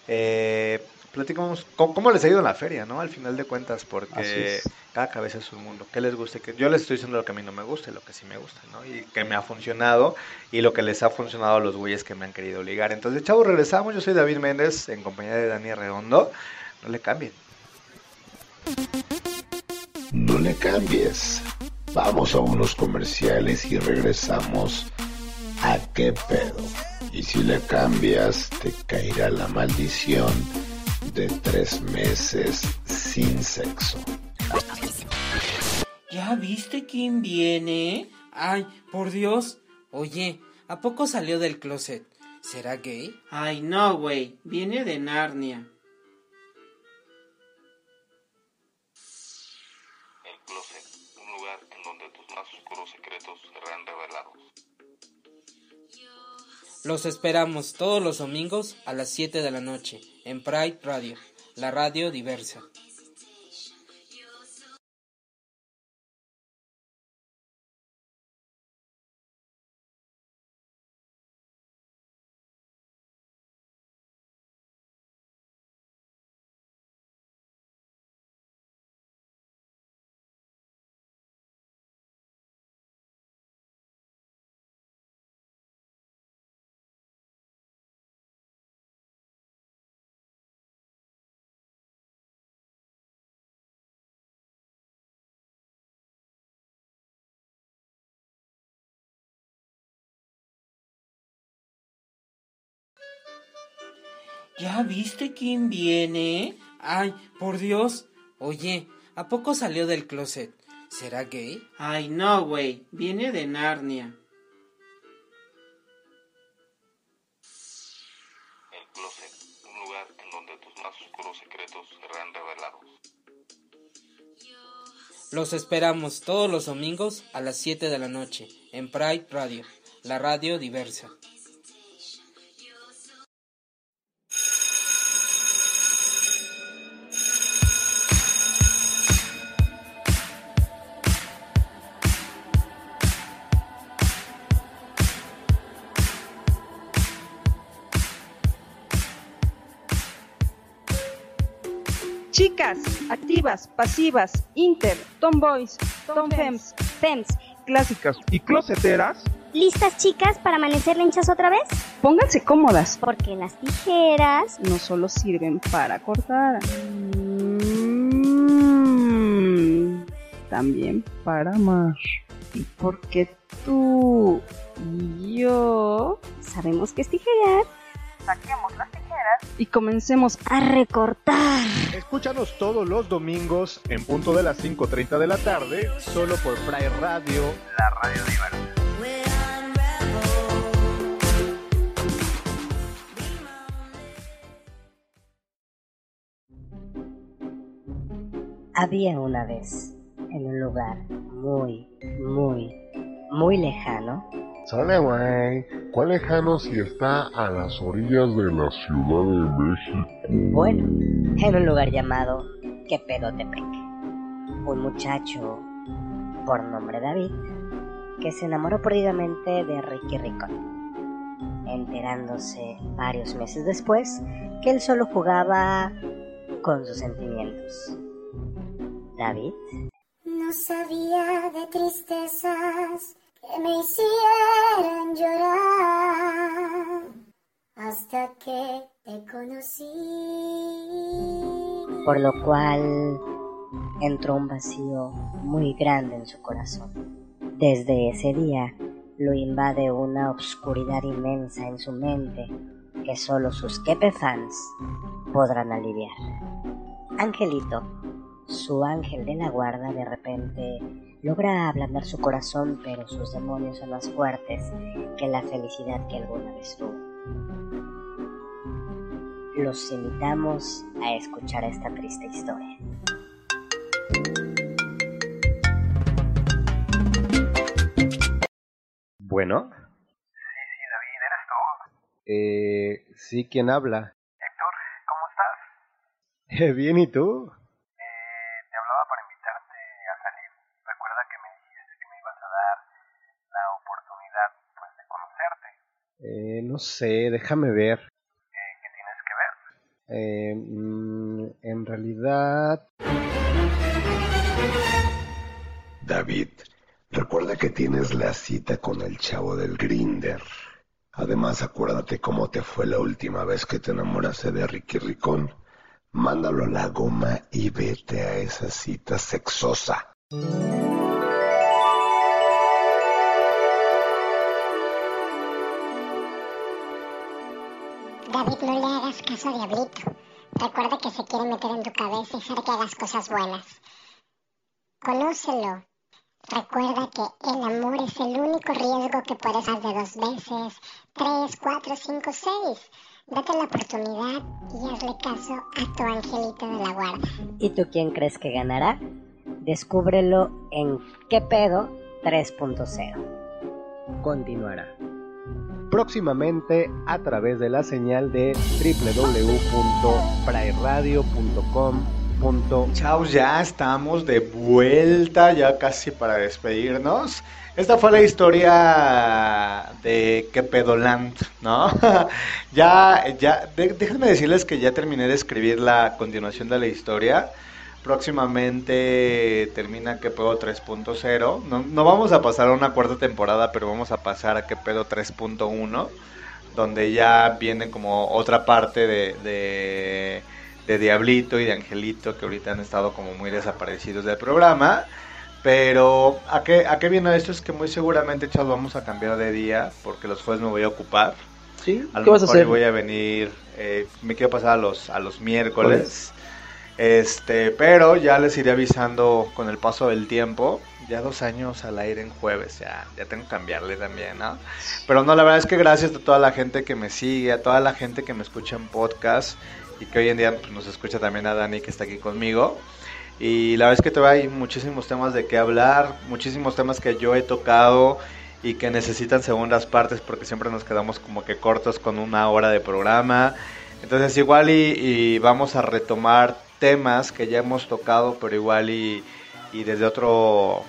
Eh, platicamos cómo, cómo les ha ido en la feria, ¿no? Al final de cuentas, porque cada cabeza es un mundo. ¿Qué les gusta? y qué- Yo les estoy diciendo lo que a mí no me gusta y lo que sí me gusta, ¿no? Y que me ha funcionado y lo que les ha funcionado a los güeyes que me han querido ligar. Entonces, chavos, regresamos. Yo soy David Méndez en compañía de Dani Redondo. No le cambien. No le cambies. Vamos a unos comerciales y regresamos a qué pedo. Y si le cambias, te caerá la maldición de tres meses sin sexo. ¿Ya viste quién viene? Ay, por Dios. Oye, ¿a poco salió del closet? ¿Será gay? Ay, no, güey. Viene de Narnia. Los esperamos todos los domingos a las 7 de la noche en Pride Radio, la radio diversa. ¿Ya viste quién viene? Ay, por Dios. Oye, ¿a poco salió del closet? ¿Será gay? Ay, no, güey. Viene de Narnia. El closet, un lugar en donde tus más oscuros secretos serán revelados. Los esperamos todos los domingos a las 7 de la noche en Pride Radio, la radio diversa. Chicas, activas, pasivas, inter, tomboys, tomfems, fems, clásicas y closeteras. ¿Listas chicas para amanecer lenchas otra vez? Pónganse cómodas. Porque las tijeras no solo sirven para cortar, mm, también para amar. Y porque tú y yo sabemos que es tijerar. Saquemos las tijeras y comencemos a recortar. Escúchanos todos los domingos en punto de las 5.30 de la tarde, solo por Fry Radio, la radio diversa. Había una vez, en un lugar muy, muy, muy lejano, Sale, güey. ¿Cuál lejano si está a las orillas de la Ciudad de México? Bueno, en un lugar llamado Quepedotepec. Un muchacho por nombre David que se enamoró perdidamente de Ricky Ricón, enterándose varios meses después que él solo jugaba con sus sentimientos. David no sabía de tristezas me hicieron llorar hasta que te conocí. Por lo cual entró un vacío muy grande en su corazón. Desde ese día lo invade una obscuridad inmensa en su mente que solo sus Kepe fans podrán aliviar. Angelito, su ángel de la guarda, de repente logra ablandar su corazón, pero sus demonios son más fuertes que la felicidad que alguna vez tuvo. Los invitamos a escuchar esta triste historia. Bueno. Sí, sí, David, ¿eres tú? Eh, sí, ¿quién habla? Héctor, ¿cómo estás? Eh, [laughs] bien, ¿y tú? Eh, no sé, déjame ver. Eh, ¿Qué tienes que ver? Eh, mm, en realidad... David, recuerda que tienes la cita con el chavo del Grinder. Además, acuérdate cómo te fue la última vez que te enamoraste de Ricky Ricón. Mándalo a la goma y vete a esa cita sexosa. A Diablito. Recuerda que se quiere meter en tu cabeza y hacer que hagas cosas buenas. Conócelo. Recuerda que el amor es el único riesgo que puedes hacer de dos veces, tres, cuatro, cinco, seis. Date la oportunidad y hazle caso a tu angelito de la guarda. ¿Y tú quién crees que ganará? Descúbrelo en ¿Qué pedo 3.0? Continuará. Próximamente a través de la señal de www.prairadio.com. Chao, ya estamos de vuelta, ya casi para despedirnos. Esta fue la historia de Kepedoland, ¿no? [laughs] ya, ya, de- déjenme decirles que ya terminé de escribir la continuación de la historia. Próximamente termina Que Pedo 3.0. No, no vamos a pasar a una cuarta temporada, pero vamos a pasar a Que Pedo 3.1, donde ya viene como otra parte de, de, de Diablito y de Angelito, que ahorita han estado como muy desaparecidos del programa. Pero ¿a qué, a qué viene esto? Es que muy seguramente, chavos, vamos a cambiar de día, porque los jueves me voy a ocupar. ¿Sí? A lo ¿Qué vas a hacer? voy a venir, eh, me quiero pasar a los, a los miércoles. Este, pero ya les iré avisando con el paso del tiempo. Ya dos años al aire en jueves, ya, ya tengo que cambiarle también, ¿no? Pero no, la verdad es que gracias a toda la gente que me sigue, a toda la gente que me escucha en podcast y que hoy en día pues, nos escucha también a Dani que está aquí conmigo. Y la verdad es que todavía hay muchísimos temas de qué hablar, muchísimos temas que yo he tocado y que necesitan segundas partes porque siempre nos quedamos como que cortos con una hora de programa. Entonces igual y, y vamos a retomar temas que ya hemos tocado, pero igual y, desde otro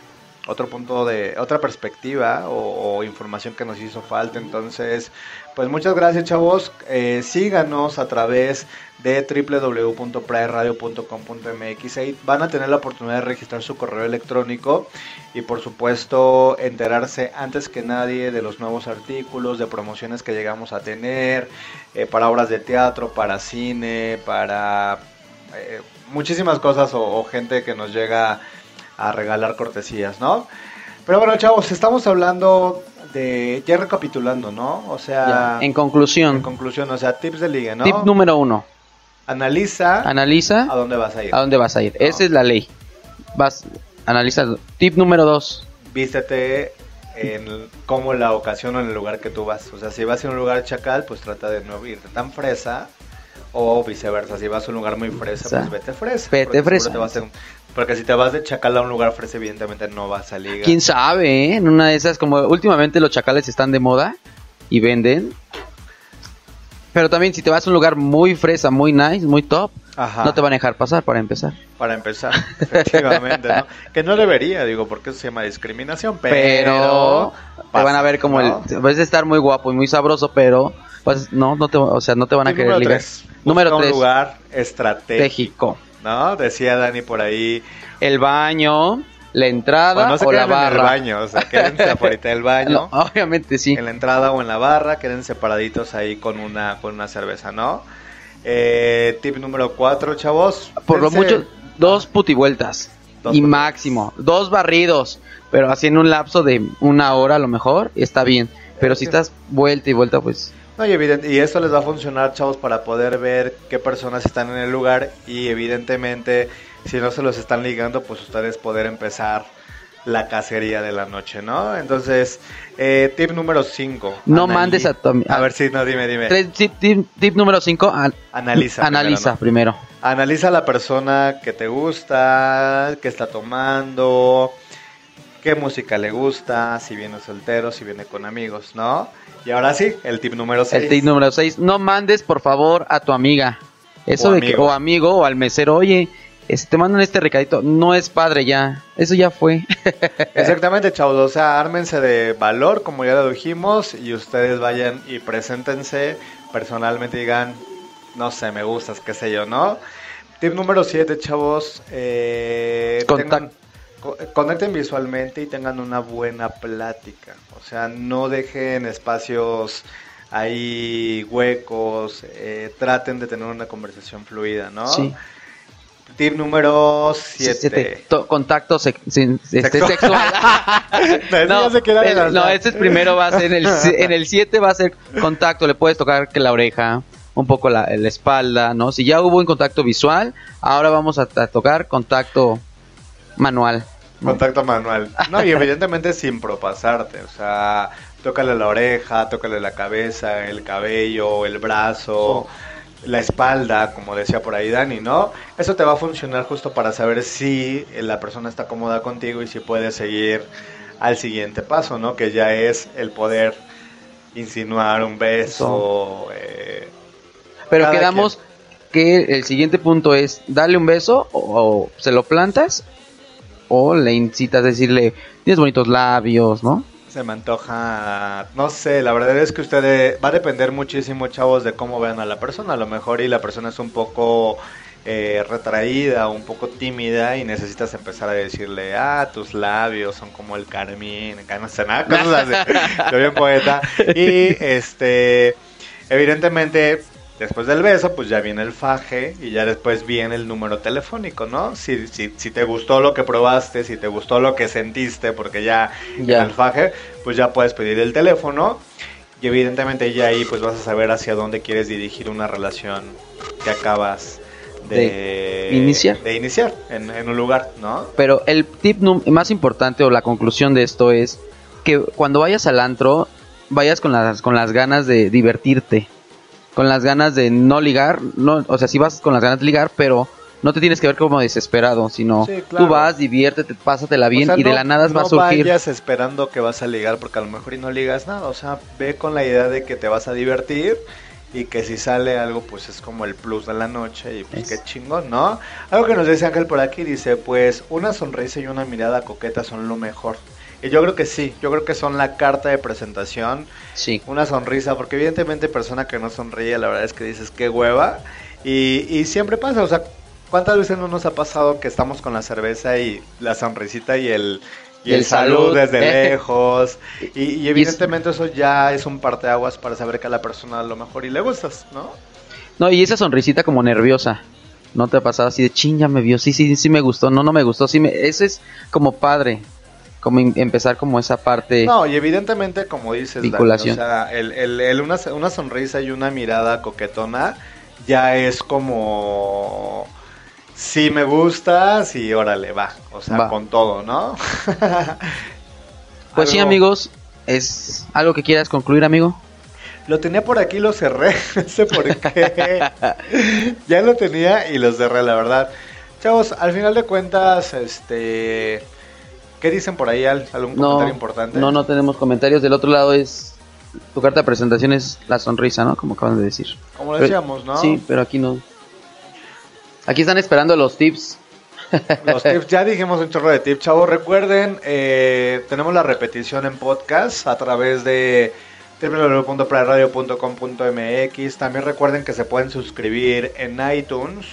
otro punto de otra perspectiva o, o información que nos hizo falta. Entonces pues muchas gracias chavos. Eh, síganos a través de www.praeradio.com.mx ahí van a tener la oportunidad de registrar su correo electrónico y por supuesto enterarse antes que nadie de los nuevos artículos de promociones que llegamos a tener eh, para obras de teatro para cine para eh, muchísimas cosas o, o gente que nos llega a regalar cortesías, ¿no? Pero bueno, chavos, estamos hablando de, ya recapitulando, ¿no? O sea, Ya, En conclusión, en conclusión, o sea, tips de liga, ¿no? tip número uno. Analiza Analiza a dónde vas a ir. a dónde vas a ir. Esa es la ley. Vas, analiza. Tip número dos. Vístete en como la ocasión o en el lugar que tú vas. O sea, si vas a un lugar chacal, pues trata de no irte tan fresa. O viceversa, si vas a un lugar muy fresa, Fresa. pues vete fresa. Vete fresa. te vas a- porque si te vas de chacal a un lugar fresa, evidentemente no vas a ligar. Quién sabe, ¿eh? En una de esas, como últimamente los chacales están de moda y venden. Pero también si te vas a un lugar muy fresa, muy nice, muy top, Ajá. no te van a dejar pasar para empezar. Para empezar, [laughs] efectivamente, ¿no? Que no debería, digo, porque eso se llama discriminación, pero... Pero, te van a ver como ¿no? el... Puedes estar muy guapo y muy sabroso, pero... Pues, no, no te, o sea, no te van a Y querer número ligar. tres, Número busca 3. un lugar estratégico, Estratégico. ¿no? Decía Dani por ahí... El baño, la entrada Bueno, no se o la queden en el barra. baño, o sea, quédense [laughs] afuera del baño. No, obviamente sí. En la entrada o en la barra, queden separaditos ahí con una, con una cerveza, ¿no? Eh, tip número 4, chavos. Por lo mucho, dos putivueltas. Dos y putivueltas. máximo. Dos barridos. Pero así en un lapso de una hora a lo mejor, está bien. Pero si estás vuelta y vuelta, pues... No, y, evident- y esto les va a funcionar, chavos, para poder ver qué personas están en el lugar y evidentemente, si no se los están ligando, pues ustedes poder empezar la cacería de la noche, ¿no? Entonces, eh, tip número 5. No mandes a tu A ver si, no, dime, dime. Tip, tip- tip número 5, Analiza. analiza primero, primero. ¿no? Analiza a la persona que te gusta, que está tomando, qué música le gusta, si viene soltero, si viene con amigos, ¿no? Y ahora sí, el tip número 6. El tip número 6, no mandes por favor a tu amiga. Eso O de que, amigo. o amigo o al mesero, oye, este, te mandan este recadito, no es padre ya, eso ya fue. [laughs] Exactamente, chavos. O sea, ármense de valor, como ya lo dijimos, y ustedes vayan y preséntense personalmente digan, no sé, me gustas, qué sé yo, ¿no? Tip número 7, chavos. Eh, tengan- co- conecten visualmente y tengan una buena plática. O sea, no dejen espacios ahí huecos. eh, traten de tener una conversación fluida, ¿no? Sí. Tip número 7. Siete, to- contacto este, Sexual. [laughs] no, el- no, este es primero va a ser en el si- en el 7 va a ser contacto, le puedes tocar que la oreja, un poco la, la espalda, ¿no? Si ya hubo un contacto visual, ahora vamos a, a tocar contacto manual. Contacto manual. No, y evidentemente sin propasarte. O sea, tócale la oreja, tócale la cabeza, el cabello, el brazo, la espalda, como decía por ahí Dani, ¿no? Eso te va a funcionar justo para saber si la persona está cómoda contigo y si puede seguir al siguiente paso, ¿no? Que ya es el poder insinuar un beso. eh, Pero quedamos que el siguiente punto es darle un beso o, o se lo plantas o le incitas a decirle, tienes bonitos labios, ¿no? Se me antoja, no sé, la verdad es que ustedes, va a depender muchísimo, chavos, de cómo vean a la persona. A lo mejor y la persona es un poco eh, retraída, un poco tímida y necesitas empezar a decirle, ah, tus labios son como el carmín, no sé nada, cosas así. [laughs] Soy bien poeta. Y este, evidentemente, después del beso, pues ya viene el faje y ya después viene el número telefónico, ¿no? Si, si, si te gustó lo que probaste, si te gustó lo que sentiste, porque ya, Ya. en el faje, pues ya puedes pedir el teléfono. Y evidentemente ya ahí pues vas a saber hacia dónde quieres dirigir una relación que acabas de, De iniciar. De iniciar en, en un lugar, ¿no? Pero el tip más importante o la conclusión de esto es que cuando vayas al antro, vayas con las, con las ganas de divertirte, con las ganas de no ligar, no, o sea, si vas con las ganas de ligar, pero no te tienes que ver como desesperado, sino Sí, claro. tú vas, diviértete, pásatela bien O sea, y de no- la nada va a no surgir. vayas esperando que vas a ligar porque a lo mejor y no ligas nada. O sea, ve con la idea de que te vas a divertir y que si sale algo, pues es como el plus de la noche y pues qué chingón, ¿no? Algo que nos dice Ángel por aquí, dice, pues una sonrisa y una mirada coqueta son lo mejor. Yo creo que sí, yo creo que son la carta de presentación. Sí. Una sonrisa, porque evidentemente persona que no sonríe, la verdad es que dices, qué hueva. Y, y siempre pasa, o sea, ¿cuántas veces no nos ha pasado que estamos con la cerveza y la sonrisita y el, y el, El salud, salud. desde lejos? [laughs] Y, y evidentemente eso ya es un parteaguas para saber que a la persona a lo mejor y le gustas, ¿no? No, y esa sonrisita como nerviosa. ¿No te ha pasado así de ching, ya me vio? Sí, sí, sí me gustó. No, no me gustó. Sí, me... eso es como padre. Como em- empezar como esa parte. No, y evidentemente, como dices, Dani, Vinculación. o sea, el, el- el una, una sonrisa y una mirada coquetona ya es como... Si me gustas y órale, va. O sea, Va. con todo, ¿no? [laughs] Pues sí, amigos. ¿Es algo que quieras concluir, amigo? Lo tenía por aquí, lo cerré. [laughs] No sé por qué. [laughs] ya lo tenía y lo cerré, la verdad. Chavos, al final de cuentas, este... ¿Qué dicen por ahí? Al- ¿Algún No, comentario importante? no, no tenemos comentarios. Del otro lado es. Tu carta de presentación es la sonrisa, ¿no? Como acaban de decir. Como Pero- decíamos, ¿no? Sí, pero aquí no. Aquí están esperando los tips. [laughs] Los tips, ya dijimos un chorro de tips, chavos. Recuerden, eh, tenemos la repetición en podcast a través de www.prayradio.com.mx. También recuerden que se pueden suscribir en iTunes.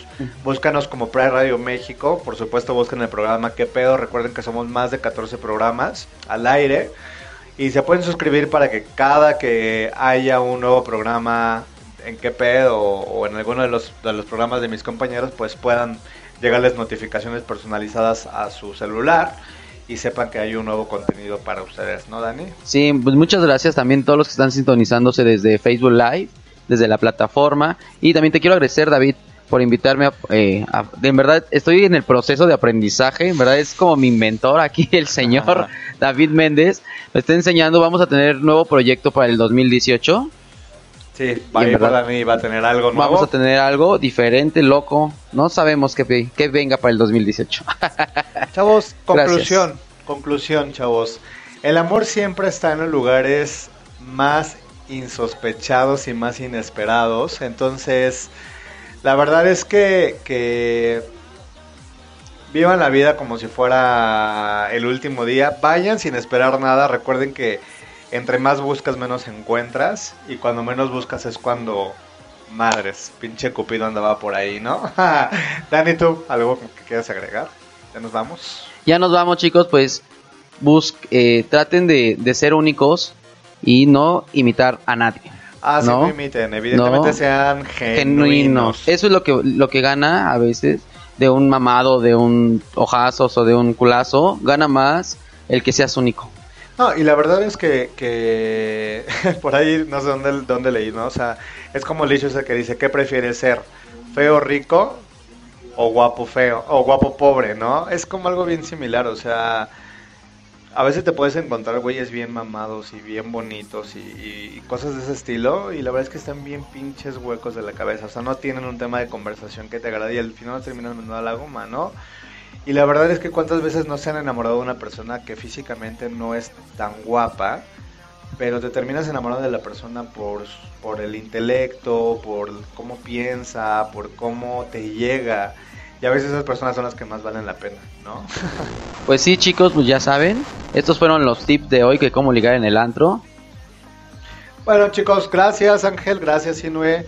Búscanos como Pride Radio México. Por supuesto, busquen el programa ¿Qué pedo? Recuerden que somos más de 14 programas al aire. Y se pueden suscribir para que cada que haya un nuevo programa en qué pedo o, o en alguno de los, de los programas de mis compañeros, pues puedan llegarles notificaciones personalizadas a su celular y sepan que hay un nuevo contenido para ustedes, ¿no, Dani? Sí, pues muchas gracias también a todos los que están sintonizándose desde Facebook Live, desde la plataforma. Y también te quiero agradecer, David, por invitarme a, eh, a- En verdad, estoy en el proceso de aprendizaje. En verdad, es como mi mentor aquí, el señor David Méndez. Me está enseñando. Vamos a tener nuevo proyecto para el 2018. Sí, va, Y en verdad- va a tener algo nuevo. Vamos a tener algo diferente, loco. No sabemos qué, ve- qué venga para el 2018. [laughs] Chavos, Gracias. conclusión, conclusión, chavos. El amor siempre está en los lugares más insospechados y más inesperados. Entonces, la verdad es que, que vivan la vida como si fuera el último día. Vayan sin esperar nada. Recuerden que entre más buscas, menos encuentras. Y cuando menos buscas es cuando... Madres, pinche Cupido andaba por ahí, ¿no? [laughs] Dani, ¿tú algo que quieras agregar? ¿Ya nos vamos? Ya nos vamos, chicos. Pues bus eh, traten de, de ser únicos y no imitar a nadie. Ah, ¿no? imiten. Evidentemente No. sean genuinos. genuinos. Eso es lo que, lo que gana a veces de un mamado, de un ojazos o de un culazo. Gana más el que seas único. No, y la verdad es que, que [laughs] por ahí no sé dónde, dónde leí, ¿no? O sea, es como el dicho ese que dice, ¿qué prefieres ser? ¿Feo rico o guapo feo? O guapo pobre, ¿no? Es como algo bien similar, o sea, a veces te puedes encontrar güeyes bien mamados y bien bonitos y, cosas de ese estilo y la verdad es que están bien pinches huecos de la cabeza, o sea, no tienen un tema de conversación que te agrade y al final terminas mandando a la goma, ¿no? Y la verdad es que cuántas veces no se han enamorado de una persona que físicamente no es tan guapa, pero te terminas enamorando de la persona por, por el intelecto, por cómo piensa, por cómo te llega. Y a veces esas personas son las que más valen la pena, ¿no? [laughs] Pues sí, chicos, pues ya saben. Estos fueron los tips de hoy que cómo ligar en el antro. Bueno, chicos, gracias Ángel, gracias Inue,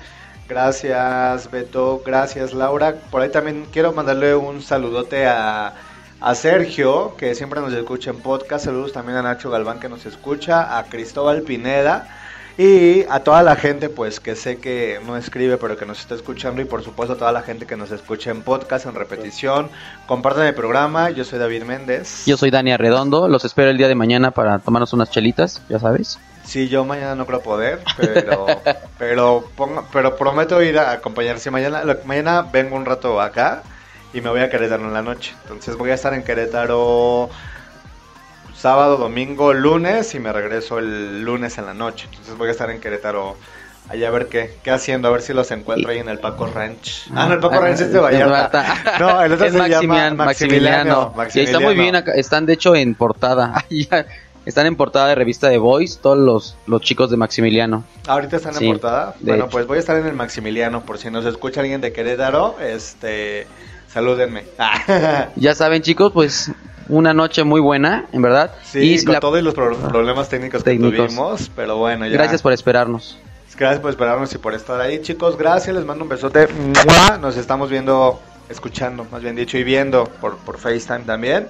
gracias Beto, gracias Laura. Por ahí también quiero mandarle un saludote a, a Sergio, que siempre nos escucha en podcast. Saludos también a Nacho Galván, que nos escucha, a Cristóbal Pineda. Y a toda la gente, pues que sé que no escribe, pero que nos está escuchando. Y por supuesto a toda la gente que nos escucha en podcast, en repetición. Compartan el programa. Yo soy David Méndez. Yo soy Dani Arredondo. Los espero el día de mañana para tomarnos unas chelitas, ya sabes. Sí, yo mañana no creo poder, pero [laughs] pero ponga- pero prometo ir a acompañar. Si mañana lo- mañana vengo un rato acá y me voy a Querétaro en la noche. Entonces voy a estar en Querétaro sábado, domingo, lunes y me regreso el lunes en la noche. Entonces voy a estar en Querétaro allá a ver qué, qué haciendo, a ver si los encuentro ahí en el Paco Ranch. Ah, no, el Paco Ranch es de Vallarta. [laughs] No, el otro es se llama Maximian- Maximiliano. Y está muy bien acá. Están de hecho en portada. [laughs] Ya- están en portada de revista de Voice, todos los, los chicos de Maximiliano. Ahorita están Sí, en portada. Bueno, hecho. pues voy a estar en el Maximiliano por si nos escucha alguien de Querétaro, este, salúdenme. [laughs] Ya saben, chicos, pues una noche muy buena, en verdad. Sí, y con la- todos los pro- problemas técnicos, Técnicos. que tuvimos, pero bueno, ya. gracias por esperarnos. Gracias por esperarnos y por estar ahí, chicos. Gracias, les mando un besote. Nos estamos viendo, escuchando, más bien dicho, y viendo por, por FaceTime también.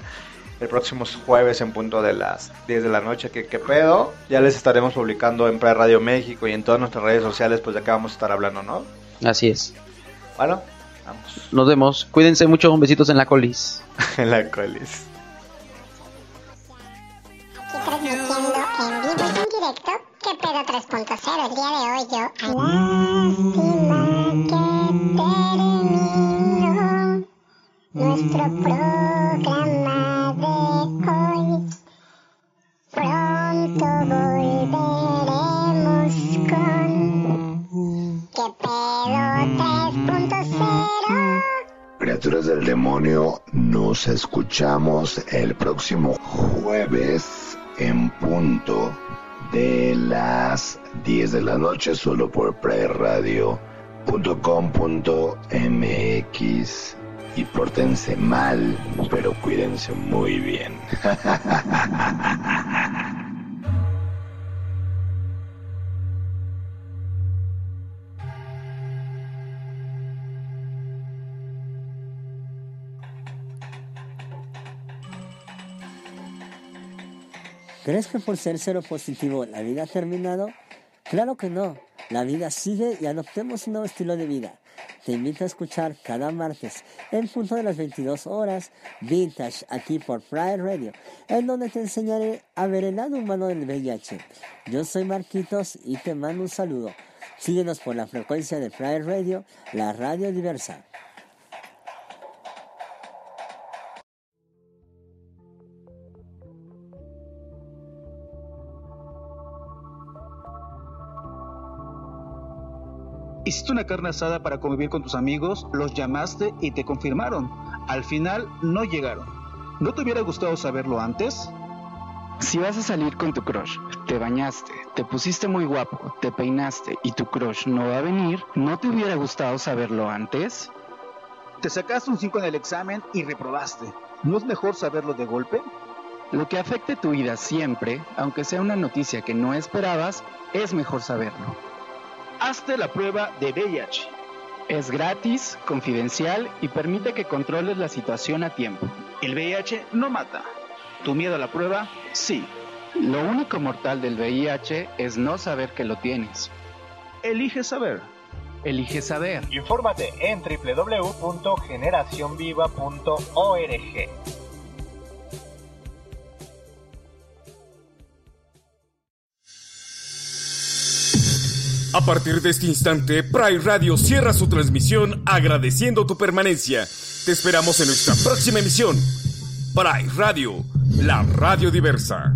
El próximo jueves en punto de las 10 de la noche, que qué pedo. Ya les estaremos publicando en Pre Radio México y en todas nuestras redes sociales, pues de qué vamos a estar hablando, ¿no? Así es. Bueno, vamos. Nos vemos. Cuídense mucho. Besitos en la colis. [laughs] en la colis. transmitiendo en vivo y en directo. ¿Qué pedo 3.0? El día de hoy yo. Lástima que terminó nuestro programa Pronto con. ¿Qué pedo 3.0? Criaturas del demonio, nos escuchamos el próximo jueves en punto de las 10 de la noche solo por preradio.com.mx y pórtense mal, pero cuídense muy bien. [laughs] ¿Crees que por ser cero positivo la vida ha terminado? Claro que no. La vida sigue y adoptemos un nuevo estilo de vida. Te invito a escuchar cada martes en punto de las 22 horas Vintage aquí por Pride Radio, en donde te enseñaré a ver el lado humano del VIH. Yo soy Marquitos y te mando un saludo. Síguenos por la frecuencia de Pride Radio, la radio diversa. Hiciste una carne asada para convivir con tus amigos, los llamaste y te confirmaron. Al final no llegaron. ¿No te hubiera gustado saberlo antes? Si vas a salir con tu crush, te bañaste, te pusiste muy guapo, te peinaste y tu crush no va a venir, ¿no te hubiera gustado saberlo antes? Te sacaste un 5 en el examen y reprobaste. ¿No es mejor saberlo de golpe? Lo que afecte tu vida siempre, aunque sea una noticia que no esperabas, es mejor saberlo. Hazte la prueba de VIH. Es gratis, confidencial y permite que controles la situación a tiempo. El VIH no mata. ¿Tu miedo a la prueba? Sí. Lo único mortal del VIH es no saber que lo tienes. Elige saber. Elige saber. Infórmate en www.generacionviva.org. A partir de este instante, Pride Radio cierra su transmisión agradeciendo tu permanencia. Te esperamos en nuestra próxima emisión. Pride Radio, la radio diversa.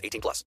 18 plus.